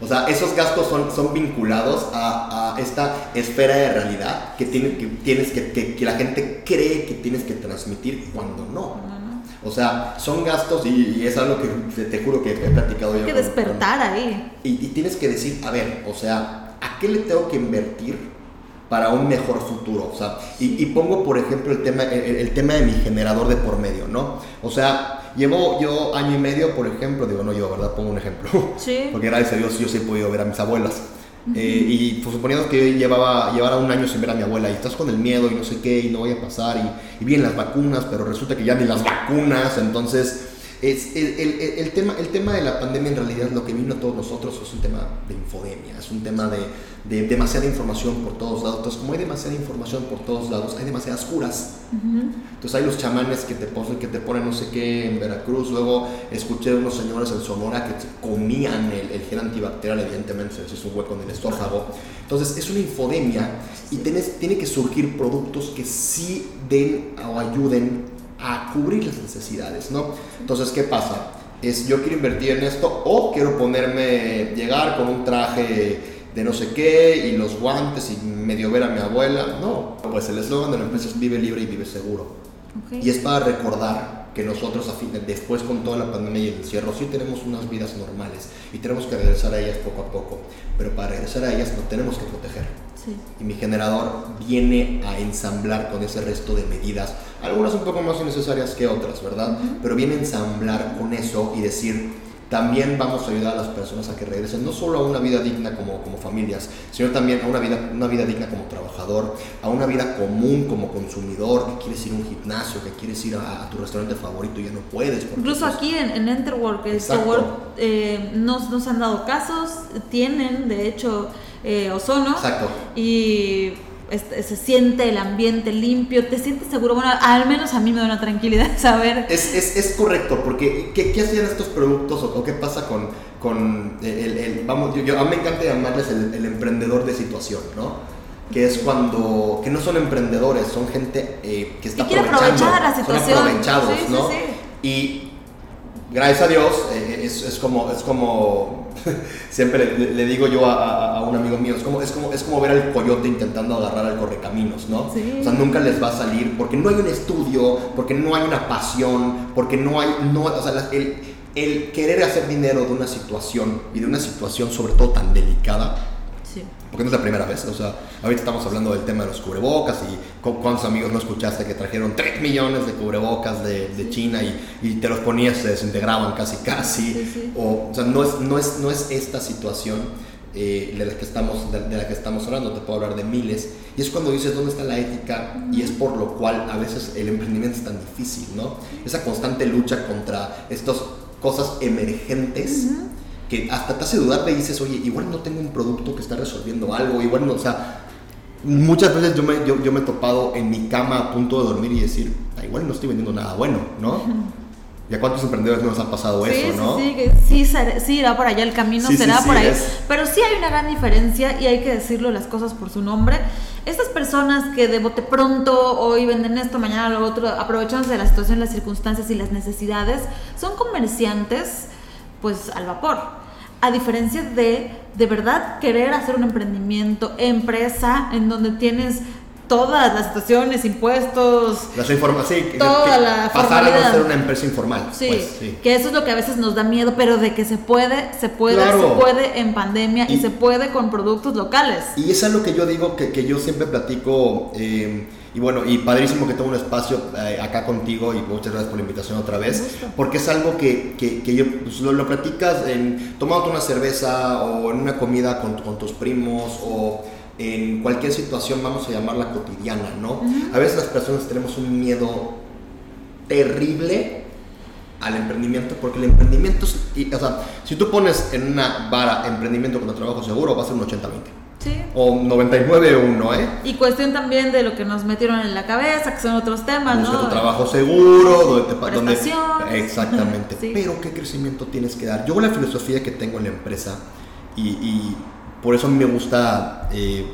O sea, esos gastos son, son vinculados a, a esta esfera de realidad que, tiene, que tienes que, que, que la gente cree que tienes que transmitir cuando no. no, no. O sea, son gastos y, y es algo que te, te juro que he platicado yo. Hay que con- despertar ahí. Y, y tienes que decir, a ver, o sea, ¿a qué le tengo que invertir para un mejor futuro? O sea, y, y pongo, por ejemplo, el tema, el, el tema de mi generador de por medio, ¿no? O sea, llevo yo año y medio, por ejemplo, digo, no yo, ¿verdad? Pongo un ejemplo. Sí. Porque gracias a Dios yo sí he podido ver a mis abuelas. Eh, y pues, suponiendo que yo llevaba, llevara un año sin ver a mi abuela y estás con el miedo y no sé qué y no voy a pasar y, y vienen las vacunas, pero resulta que ya ni las vacunas, entonces es el, tema, el tema de la pandemia en realidad lo que vino a todos nosotros es un tema de infodemia, es un tema de, de demasiada información por todos lados. Entonces, como hay demasiada información por todos lados, hay demasiadas curas. Entonces, hay los chamanes que te, ponen, que te ponen no sé qué en Veracruz. Luego, escuché unos señores en Sonora que comían el, el gel antibacterial, evidentemente, se les hizo un hueco en el estómago. Entonces, es una infodemia y tenés, tiene que surgir productos que sí den o ayuden a cubrir las necesidades, ¿no? Entonces, ¿qué pasa? Es yo quiero invertir en esto o quiero ponerme, llegar con un traje de no sé qué y los guantes y medio ver a mi abuela. No, pues el eslogan de la empresa es vive libre y vive seguro. Y es para recordar que nosotros después con toda la pandemia y el encierro sí tenemos unas vidas normales y tenemos que regresar a ellas poco a poco, pero para regresar a ellas nos tenemos que proteger. Y mi generador viene a ensamblar con ese resto de medidas, algunas un poco más innecesarias que otras, ¿verdad? Pero viene a ensamblar con eso y decir, también vamos a ayudar a las personas a que regresen no solo a una vida digna como, como familias, sino también a una vida, una vida digna como trabajador, a una vida común como consumidor, que quieres ir a un gimnasio, que quieres ir a, tu restaurante favorito y ya no puedes. Incluso aquí en, en Enterwork, eh, nos, nos han dado casos, tienen de hecho eh, ozono. Exacto. Y se siente el ambiente limpio, te sientes seguro. Bueno, al menos a mí me da una tranquilidad saber. Es, es, es correcto, porque ¿qué, ¿qué, hacían estos productos o, qué pasa con, con el, el, Vamos, yo, a mí me encanta llamarles el, el, emprendedor de situación, ¿no? Que es cuando. que no son emprendedores, son gente eh, que está aprovechando. la situación. Son aprovechados, ¿no? Y gracias a Dios, eh, es, es, como. Es como siempre le, digo yo a, un amigo mío, es como, es, como, es como ver al coyote intentando agarrar al correcaminos, ¿no? O sea, nunca les va a salir porque no hay un estudio, porque no hay una pasión, porque no hay, no, o sea, el, el querer hacer dinero de una situación y de una situación sobre todo tan delicada, porque no es la primera vez. O sea, ahorita estamos hablando del tema de los cubrebocas y cuántos amigos no escuchaste que trajeron 3 millones de cubrebocas de, de China y, y, te los ponías, se desintegraban casi, casi. O, o, sea, no es, no es, no es esta situación eh, de, la que estamos, de, la que estamos hablando, te puedo hablar de miles. Y es cuando dices dónde está la ética y es por lo cual a veces el emprendimiento es tan difícil, ¿no? Esa constante lucha contra estas cosas emergentes que hasta te hace dudar, te dices, oye, igual no tengo un producto que está resolviendo algo, igual no, o sea, muchas veces yo me, yo, me he topado en mi cama a punto de dormir y decir, ah, igual no estoy vendiendo nada bueno, ¿no? ¿Y a cuántos emprendedores nos ha pasado eso, no? Sí, sí, sí, irá por allá el camino, será por ahí. Pero sí hay una gran diferencia y hay que decirlo las cosas por su nombre. Estas personas que de bote pronto hoy venden esto, mañana lo otro, aprovechándose de la situación, las circunstancias y las necesidades, son comerciantes pues al vapor. A diferencia de de verdad querer hacer un emprendimiento, empresa, en donde tienes todas las situaciones, impuestos, las informaciones, sí, toda la pasar a ser una empresa informal. Sí, pues, sí, que eso es lo que a veces nos da miedo, pero de que se puede, se puede, se puede en pandemia y, se puede con productos locales. Y eso es lo que yo digo, que, que yo siempre platico. Eh, y bueno, y padrísimo que tengo un espacio eh, acá contigo y muchas gracias por la invitación otra vez, porque es algo que, que, que yo, pues, lo, lo, platicas en tomándote una cerveza o en una comida con, con, tus primos o en cualquier situación, vamos a llamarla cotidiana, ¿no? A veces las personas tenemos un miedo terrible al emprendimiento, porque el emprendimiento, o sea, si tú pones en una vara emprendimiento con trabajo seguro, va a ser un 80-20. O 99-1, ¿eh? Y cuestión también de lo que nos metieron en la cabeza, que son otros temas, Busca tu trabajo seguro, donde te donde, Exactamente. Pero ¿qué crecimiento tienes que dar? Yo la filosofía que tengo en la empresa y, y por eso a mí me gusta... Eh,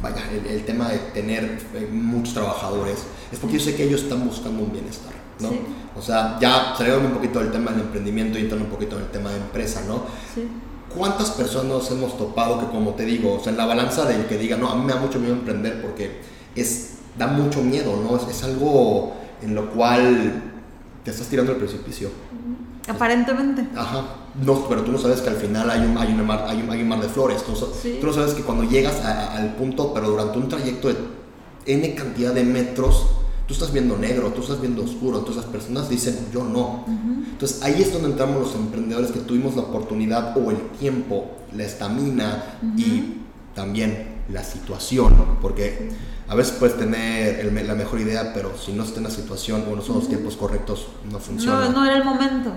vaya, el, tema de tener eh, muchos trabajadores, es porque yo sé que ellos están buscando un bienestar, ¿no? O sea, ya saliendo un poquito del tema del emprendimiento y entrando un poquito en el tema de empresa, ¿no? Sí. ¿Cuántas personas hemos topado que, como te digo, o sea, en la balanza del que diga, no, a mí me da mucho miedo emprender porque es, da mucho miedo, ¿no? Es, algo en lo cual te estás tirando el precipicio. Aparentemente. Ajá. No, pero tú no sabes que al final hay un, hay un, mar, hay un, hay un mar de flores. Tú, tú, no sabes que cuando llegas al punto, pero durante un trayecto de N cantidad de metros, tú estás viendo negro, tú estás viendo oscuro, entonces las personas dicen, yo no. Entonces ahí es donde entramos los emprendedores que tuvimos la oportunidad o el tiempo, la estamina y también la situación, porque a veces puedes tener el- la mejor idea, pero si no está en la situación o no son los tiempos correctos, no funciona. No, no era el momento.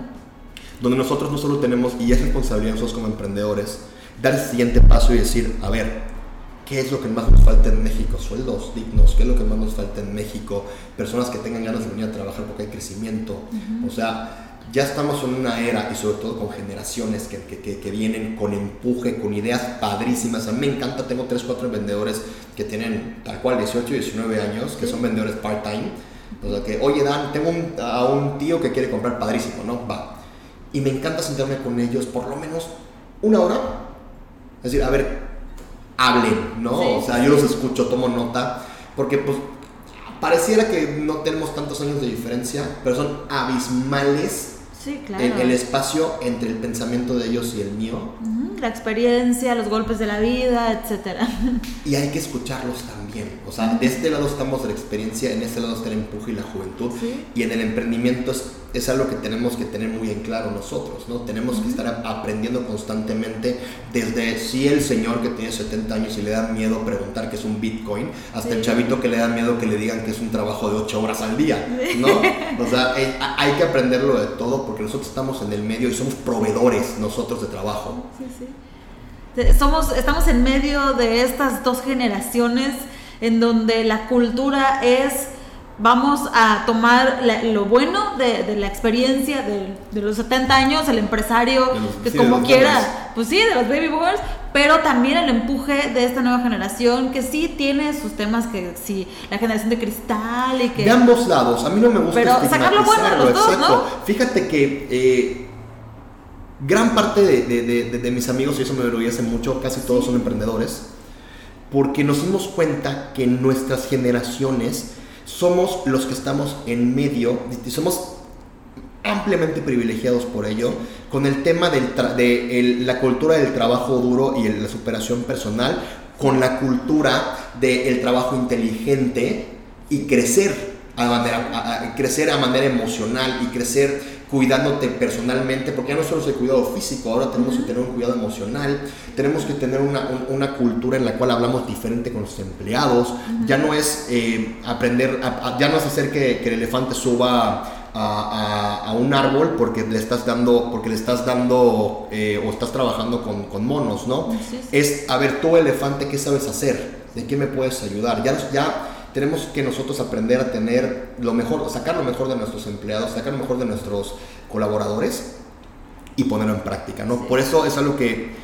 Donde nosotros no solo tenemos, y es responsabilidad nosotros como emprendedores, dar el siguiente paso y decir, a ver, ¿qué es lo que más nos falta en México? Sueldos dignos, ¿qué es lo que más nos falta en México? Personas que tengan ganas de venir a trabajar porque hay crecimiento. O sea, ya estamos en una era y sobre todo con generaciones que, que, que- que vienen con empuje, con ideas padrísimas. A mí me encanta, tengo 3, 4 vendedores que tienen tal cual 18, 19 años, que son vendedores part-time. O sea, que, oye Dan, tengo un- a un tío que quiere comprar padrísimo, ¿no? Va. Y me encanta sentarme con ellos por lo menos una hora. Es decir, a ver, hablen, ¿no? Sí, o sea, yo los escucho, tomo nota, porque pues pareciera que no tenemos tantos años de diferencia, pero son abismales Sí, claro. el, el espacio entre el pensamiento de ellos y el mío. La experiencia, los golpes de la vida, etcétera. Y hay que escucharlos también. O sea, de este lado estamos de la experiencia, en este lado está el empuje y la juventud. Sí. Y en el emprendimiento es, es algo que tenemos que tener muy en claro nosotros, ¿no? Tenemos que estar aprendiendo constantemente desde si el señor que tiene 70 años y le da miedo preguntar qué es un Bitcoin, hasta Sí. el chavito que le da miedo que le digan que es un trabajo de 8 horas al día, ¿no? O sea, eh, hay que aprenderlo de todo porque nosotros estamos en el medio y somos proveedores nosotros de trabajo. Sí, sí. Te- Somos, estamos en medio de estas dos generaciones en donde la cultura es, vamos a tomar la- lo bueno de, de la experiencia de, de los 70 años, el empresario, los- que sí, como quiera, boomers. pues sí, de los baby boomers, pero también el empuje de esta nueva generación que sí tiene sus temas que sí, la generación de cristal y que... De ambos lados, a mí no me gusta Pero sacar lo bueno de los dos, ¿no? Fíjate que eh, gran parte de, de- de- de- mis amigos, y eso me enorgullece mucho, casi todos son emprendedores, porque nos dimos cuenta que nuestras generaciones somos los que estamos en medio, y somos ampliamente privilegiados por ello, con el tema del de el- la cultura del trabajo duro y el- la superación personal, con la cultura del trabajo inteligente y crecer a a- a- crecer a manera emocional y crecer cuidándote personalmente, porque ya no solo es el cuidado físico, ahora tenemos que tener un cuidado emocional, tenemos que tener una, un- una cultura en la cual hablamos diferente con los empleados, ya no es eh, aprender, ya no es hacer que, que el elefante suba a, a- un árbol porque le estás dando, porque le estás dando eh, o estás trabajando con, con monos, ¿no? Sí, sí. Es, a ver, tú elefante, ¿qué sabes hacer? ¿De qué me puedes ayudar? Ya, ya tenemos que nosotros aprender a tener lo mejor, sacar lo mejor de nuestros empleados, sacar lo mejor de nuestros colaboradores y ponerlo en práctica, ¿no? Por eso es algo que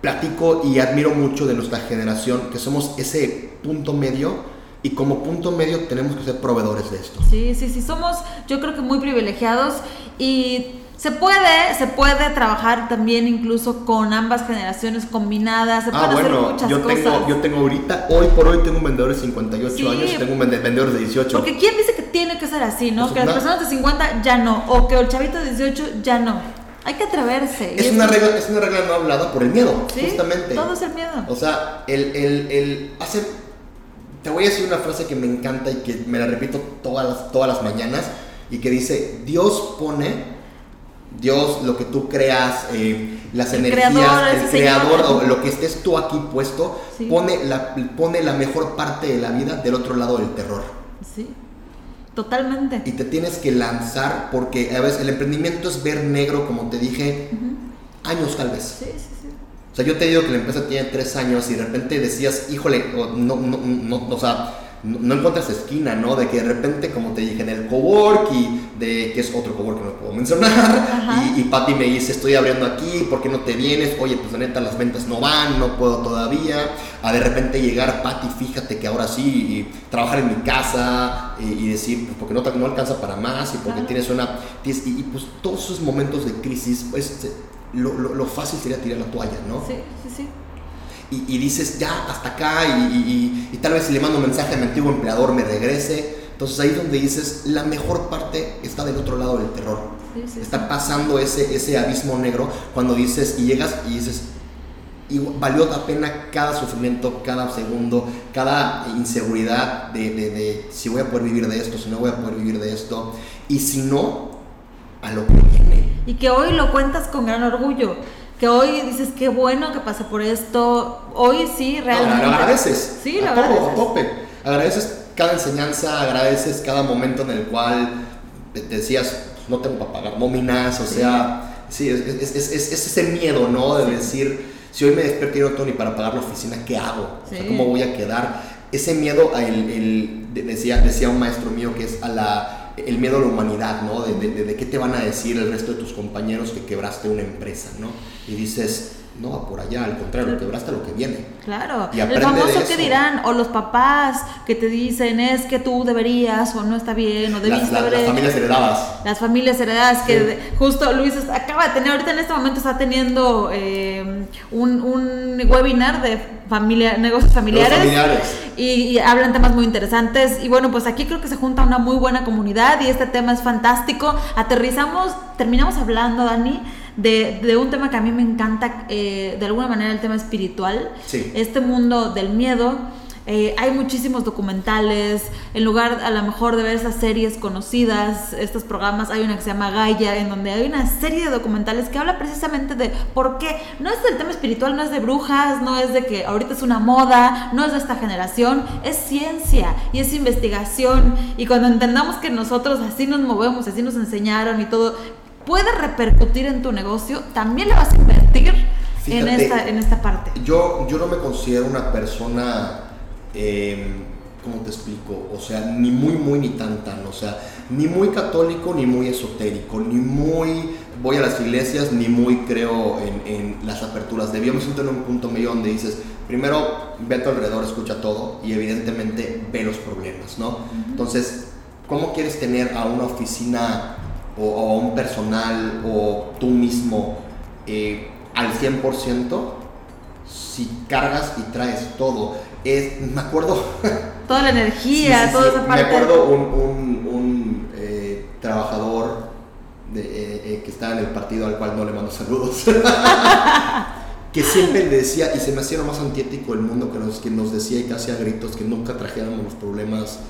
platico y admiro mucho de nuestra generación, que somos ese punto medio y como punto medio tenemos que ser proveedores de esto. Sí, sí, sí, somos yo creo que muy privilegiados y se puede, se puede trabajar también incluso con ambas generaciones combinadas, se Ah, pueden hacer bueno, muchas yo cosas. tengo, yo tengo ahorita, hoy por hoy tengo un vendedor de 58 Sí. años y tengo un vende- vendedor de 18. Porque quién dice que tiene que ser así, ¿no? Pues, que las na- personas de 50 ya no, o que el chavito de 18 ya no. Hay que atreverse. Es una, regla, es una regla no hablada por el miedo, Sí, justamente. todo es el miedo. O sea, el, el, el hace, te voy a decir una frase que me encanta y que me la repito todas las, todas las mañanas y que dice, Dios pone, Dios, lo que tú creas, eh, las El energías, creador, el creador señor. o lo que estés tú aquí puesto, Sí. pone, la, pone la mejor parte de la vida del otro lado del terror. Sí, totalmente. Y te tienes que lanzar porque a veces el emprendimiento es ver negro, como te dije, años tal vez. Sí, sí, sí. O sea, yo te digo que la empresa tiene tres años y de repente decías, híjole, o no, no, no, o sea, no, no encuentras esquina, ¿no? De que de repente, como te dije, en el cowork y de que es otro cowork que no puedo mencionar, y, y Patty me dice, estoy abriendo aquí, ¿por qué no te vienes? Oye, pues la neta, las ventas no van, no puedo todavía. A de repente llegar, Patty, fíjate que ahora sí, y trabajar en mi casa y, y decir, pues porque no, alcanza para más y porque tienes una... tienes- y, y, pues todos esos momentos de crisis, pues lo, lo- lo fácil sería tirar la toalla, ¿no? Sí, sí, sí. Y, y dices ya hasta acá y, y- tal vez si le mando un mensaje a mi antiguo empleador me regrese. Entonces ahí es donde dices, la mejor parte está del otro lado del terror. Sí, sí, está pasando ese, ese abismo negro cuando dices y llegas y dices, y valió la pena cada sufrimiento, cada segundo, cada inseguridad de, de- de si voy a poder vivir de esto, si no voy a poder vivir de esto. Y si no, a lo que viene. Y que hoy lo cuentas con gran orgullo. Que hoy dices, qué bueno que pasé por esto. Hoy sí, realmente. agradeces. Sí, lo todo, agradeces. a tope. agradeces cada enseñanza, agradeces cada momento en el cual decías, no tengo para pagar nóminas, o sea, sí, es, es, es, es, ese miedo, ¿no? De decir, si hoy me despierto y no tengo ni para pagar la oficina, ¿qué hago? O sea, ¿cómo voy a quedar? Ese miedo, a el, el, decía, decía un maestro mío que es a la el miedo a la humanidad, ¿no? De, de, de, qué te van a decir el resto de tus compañeros que quebraste una empresa, ¿no? Y dices, no por allá, al contrario, quebraste lo que viene. Claro, y el famoso que dirán, o los papás que te dicen es que tú deberías, o no está bien, o debiste las, las familias heredadas. Las familias heredadas, que justo Luis acaba de tener, ahorita en este momento está teniendo eh, un, un, webinar de familia, negocios familiares. familiares. Y, y, hablan temas muy interesantes. Y bueno, pues aquí creo que se junta una muy buena comunidad y este tema es fantástico. Aterrizamos, terminamos hablando, Dani de, de, un tema que a mí me encanta, eh, de alguna manera el tema espiritual, sí. este mundo del miedo. Eh, hay muchísimos documentales, en lugar a lo mejor de ver esas series conocidas, estos programas, hay una que se llama Gaia, en donde hay una serie de documentales que habla precisamente de por qué, no es del tema espiritual, no es de brujas, no es de que ahorita es una moda, no es de esta generación, es ciencia y es investigación. Y cuando entendamos que nosotros así nos movemos, así nos enseñaron y todo, puede repercutir en tu negocio, también le vas a invertir Fíjate, en, esta, en esta parte. Yo, yo no me considero una persona, eh, ¿cómo te explico? O sea, ni muy, muy, ni tan, tan. O sea, ni muy católico, ni muy esotérico, ni muy voy a las iglesias, ni muy creo en, en las aperturas de Dios. Me siento en un punto medio donde dices, primero, ve a tu alrededor, escucha todo y evidentemente ve los problemas, ¿no? Uh -huh. Entonces, ¿cómo quieres tener a una oficina o, o a un personal o tú mismo eh, al 100% si cargas y traes todo. Es, me acuerdo... Toda la energía, sí, sí, toda sí. esa parte. Me acuerdo un, un, un eh, trabajador de, eh, eh, que estaba en el partido al cual no le mando saludos. que siempre le decía, y se me hacía lo más antiético del mundo, que nos, que nos decía y casi a gritos que nunca trajéramos los problemas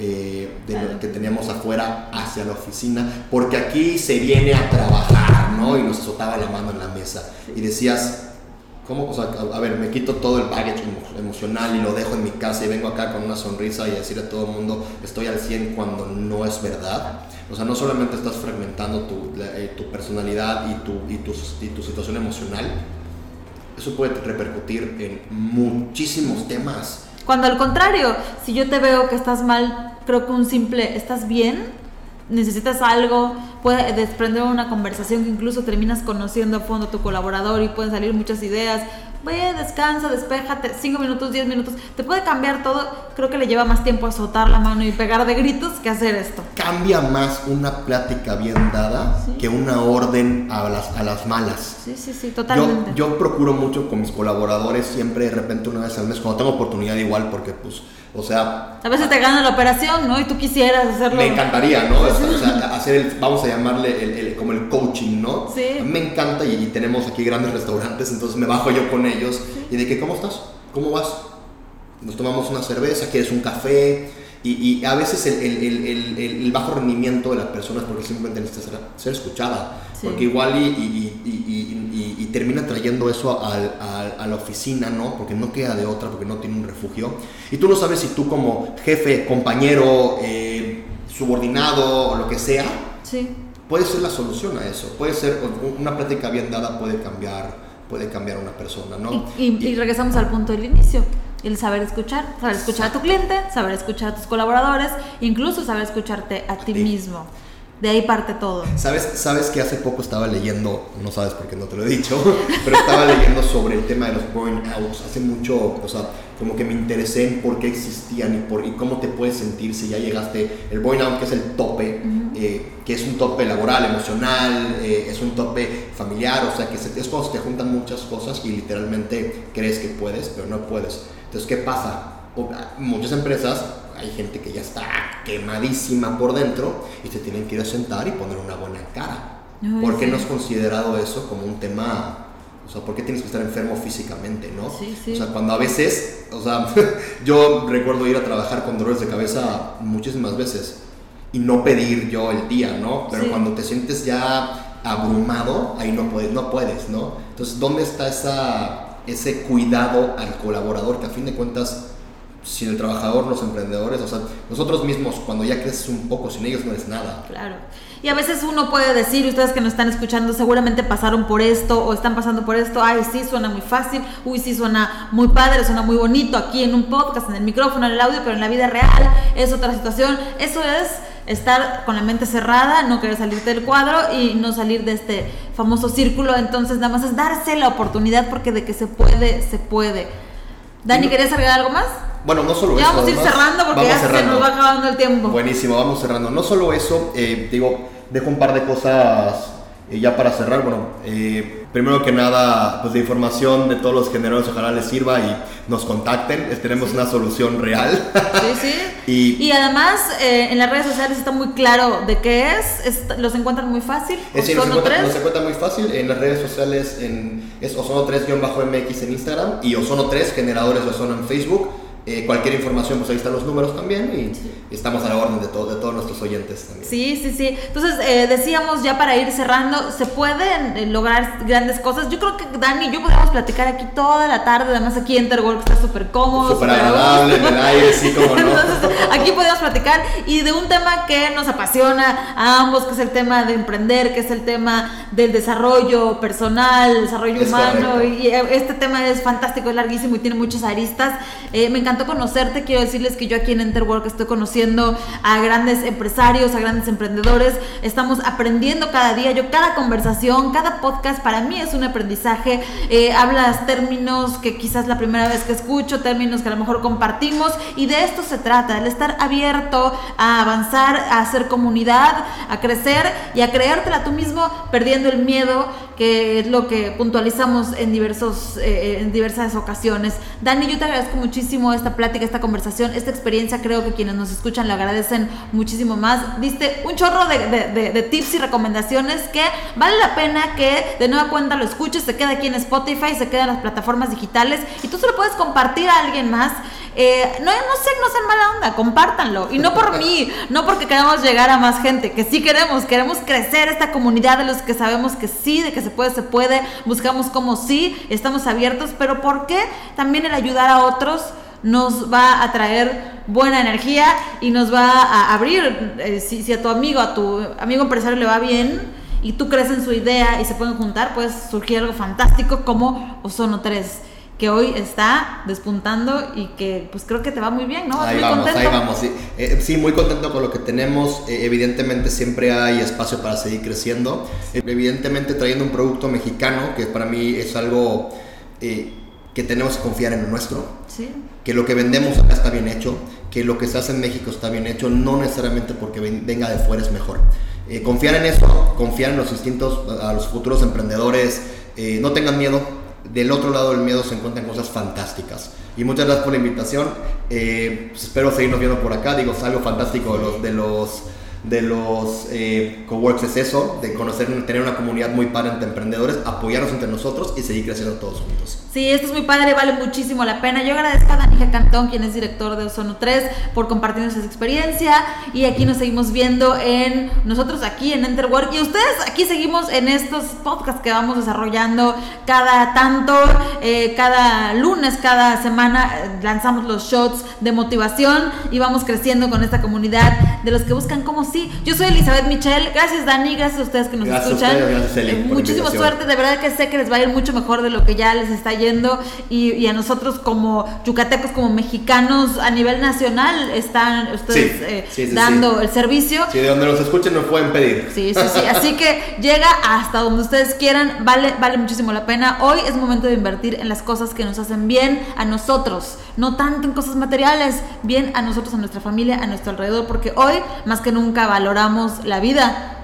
eh, de Claro. lo que teníamos afuera hacia la oficina, porque aquí se viene a trabajar, ¿no? Y nos azotaba la mano en la mesa. Y decías, ¿cómo? O sea, a, ver, me quito todo el baggage emo- emocional y lo dejo en mi casa y vengo acá con una sonrisa y decirle a todo el mundo, estoy al 100 cuando no es verdad. O sea, no solamente estás fragmentando tu, eh, tu personalidad y tu, y, tu, y tu situación emocional, eso puede repercutir en muchísimos temas. Cuando al contrario, si yo te veo que estás mal, creo que un simple ¿estás bien? Necesitas algo, puede desprender una conversación que incluso terminas conociendo a fondo a tu colaborador y pueden salir muchas ideas. Ve, descansa, despéjate, 5 minutos, 10 minutos, te puede cambiar todo. Creo que le lleva más tiempo azotar la mano y pegar de gritos que hacer esto. Cambia más una plática bien dada Sí. que una orden a las, a las malas. Sí, sí, sí, Yo, totalmente. yo procuro mucho con mis colaboradores, siempre de repente una vez al mes, cuando tengo oportunidad igual, porque pues, o sea, a veces te gana la operación, ¿no? Y tú quisieras hacerlo. me encantaría, ¿no? O sea, hacer el, vamos a llamarle el, el- como el coaching, ¿no? Sí. Me encanta y, y tenemos aquí grandes restaurantes, entonces me bajo yo con ellos y de que, ¿cómo estás? ¿Cómo vas? Nos tomamos una cerveza, quieres un café y, y a veces el, el- el- el- bajo rendimiento de las personas porque simplemente necesitas ser, ser escuchada, Sí. porque igual y, y- y- termina trayendo eso al- al- a la oficina, ¿no? Porque no queda de otra, porque no tiene un refugio. Y tú no sabes si tú como jefe, compañero, eh, subordinado o lo que sea, Sí. puede ser la solución a eso. Puede ser una plática bien dada puede cambiar, puede cambiar a una persona, ¿no? Y, y- y regresamos al punto del inicio, el saber escuchar, saber escuchar a tu cliente, saber escuchar a tus colaboradores, incluso saber escucharte a ti mismo. De ahí parte todo. ¿Sabes, sabes que hace poco estaba leyendo, no sabes por qué no te lo he dicho, pero estaba leyendo sobre el tema de los burnouts. Hace mucho, o sea, como que me interesé en por qué existían y, por, y cómo te puedes sentir si ya llegaste. El burnout, que es el tope, eh, que es un tope laboral, emocional, eh, es un tope familiar, o sea, que se- es cuando se te juntan muchas cosas y literalmente crees que puedes, pero no puedes. Entonces, ¿qué pasa? O- Muchas empresas hay gente que ya está quemadísima por dentro y se tienen que ir a sentar y poner una buena cara. Ay, ¿Por qué sí. no es considerado eso como un tema? O sea, ¿por qué tienes que estar enfermo físicamente, no? Sí, sí. O sea, cuando a veces, o sea, yo recuerdo ir a trabajar con dolores de cabeza muchísimas veces y no pedir yo el día, ¿no? Pero Sí. cuando te sientes ya abrumado, ahí no puedes, no puedes, ¿no? Entonces, ¿dónde está esa, ese cuidado al colaborador que a fin de cuentas sin el trabajador, los emprendedores, o sea, nosotros mismos, cuando ya creces un poco, sin ellos no eres nada. Claro. Y a veces uno puede decir, ustedes que nos están escuchando, seguramente pasaron por esto o están pasando por esto, ay, sí, suena muy fácil, uy, sí, suena muy padre, suena muy bonito aquí en un podcast, en el micrófono, en el audio, pero en la vida real es otra situación. Eso es estar con la mente cerrada, no querer salirte del cuadro y no salir de este famoso círculo. Entonces, nada más es darse la oportunidad porque de que se puede, se puede. Dani, ¿querías agregar algo más? Bueno, no solo ya eso. vamos a ir cerrando porque ya se nos va acabando el tiempo. Buenísimo, vamos cerrando. No solo eso, eh, digo, dejo un par de cosas eh, ya para cerrar. Bueno, eh, primero que nada, pues la información de todos los generadores ojalá les sirva y nos contacten. Tenemos una solución real. Sí, sí. y, además, en las redes sociales está muy claro de qué es. los encuentran muy fácil. Es decir, nos encuentran muy fácil en las redes sociales. En, es Ozono3-MX en Instagram y Ozono3 Generadores de Ozono en Facebook. Eh, cualquier información, pues ahí están los números también y estamos a la orden de, de todos nuestros oyentes también. Sí, sí, sí. Entonces, eh, decíamos ya para ir cerrando, se pueden eh, lograr grandes cosas. Yo creo que Dani y yo podemos platicar aquí toda la tarde, además aquí Interwork está súper cómodo. Súper agradable, en el aire, sí, como no. Entonces, aquí podemos platicar y de un tema que nos apasiona a ambos, que es el tema de emprender, que es el tema del desarrollo personal, desarrollo humano. Y este tema es fantástico, es larguísimo y tiene muchas aristas. me encanta conocerte. Quiero decirles que yo aquí en Enterwork estoy conociendo a grandes empresarios, a grandes emprendedores. Estamos aprendiendo cada día. Yo cada conversación, cada podcast para mí es un aprendizaje. Eh, hablas términos que quizás la primera vez que escucho, términos que a lo mejor compartimos. Y de esto se trata, el estar abierto a avanzar, a hacer comunidad, a crecer y a creértela tú mismo, perdiendo el miedo, que es lo que puntualizamos en, diversos, eh, en diversas ocasiones. Dani, yo te agradezco muchísimo esta plática, esta conversación, esta experiencia. Creo que quienes nos escuchan lo agradecen muchísimo más. Diste un chorro de, tips y recomendaciones que vale la pena que de nueva cuenta lo escuches, se queda aquí en Spotify, se queda en las plataformas digitales y tú se lo puedes compartir a alguien más. Eh, no, no sé, no sean mala onda, compártanlo. Y no por mí, no porque queramos llegar a más gente, que sí queremos, queremos crecer esta comunidad de los que sabemos que sí, de que se puede, se puede, buscamos como sí, estamos abiertos, pero ¿por qué también el ayudar a otros? nos va a traer buena energía y nos va a abrir, eh, si, a tu amigo, a tu amigo empresario le va bien y tú crees en su idea y se pueden juntar, pues surgir algo fantástico como Ozono 3 que hoy está despuntando y que pues creo que te va muy bien, ¿no? Ahí vamos, ahí vamos, sí. Eh, sí. muy contento con lo que tenemos. Eh, evidentemente siempre hay espacio para seguir creciendo. evidentemente trayendo un producto mexicano, que para mí es algo que tenemos que confiar en lo nuestro, que lo que vendemos acá está bien hecho, que lo que se hace en México está bien hecho, no necesariamente porque venga de fuera es mejor. Eh, confiar en eso, confiar en los instintos, a los futuros emprendedores, eh, no tengan miedo, del otro lado del miedo se encuentran cosas fantásticas. Y muchas gracias por la invitación, eh, pues espero seguirnos viendo por acá, digo, es algo fantástico de los... De los de los eh, coworks es eso, de conocer, tener una comunidad muy padre entre emprendedores, apoyarnos entre nosotros y seguir creciendo todos juntos. Sí, esto es muy padre, vale muchísimo la pena. Yo agradezco a Danija Cantón, quien es director de Ozono 3, por compartirnos esa experiencia. Y aquí nos seguimos viendo en nosotros aquí en Enterwork. Y ustedes aquí seguimos en estos podcasts que vamos desarrollando cada tanto, eh, cada lunes, cada semana eh, lanzamos los shots de motivación y vamos creciendo con esta comunidad de los que buscan cómo sí. Yo soy Elizabeth Michelle. Gracias, Dani. Gracias a ustedes que nos escuchan. Eh, muchísima suerte. De verdad que sé que les va a ir mucho mejor de lo que ya les está yendo. Y, a nosotros, como yucatecos, como mexicanos a nivel nacional, están ustedes eh, dando el servicio. Sí, de donde nos escuchen nos pueden pedir. Sí, sí, sí. Así que llega hasta donde ustedes quieran. Vale, vale muchísimo la pena. Hoy es momento de invertir en las cosas que nos hacen bien a nosotros. No tanto en cosas materiales. Bien a nosotros, a nuestra familia, a nuestro alrededor. Porque hoy, más que nunca, valoramos la vida.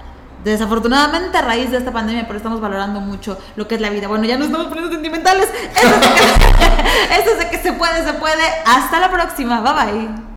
Desafortunadamente a raíz de esta pandemia, pero estamos valorando mucho lo que es la vida. Bueno, ya nos estamos poniendo sentimentales. Eso es de que, eso es de que se puede, se puede. Hasta la próxima. Bye bye.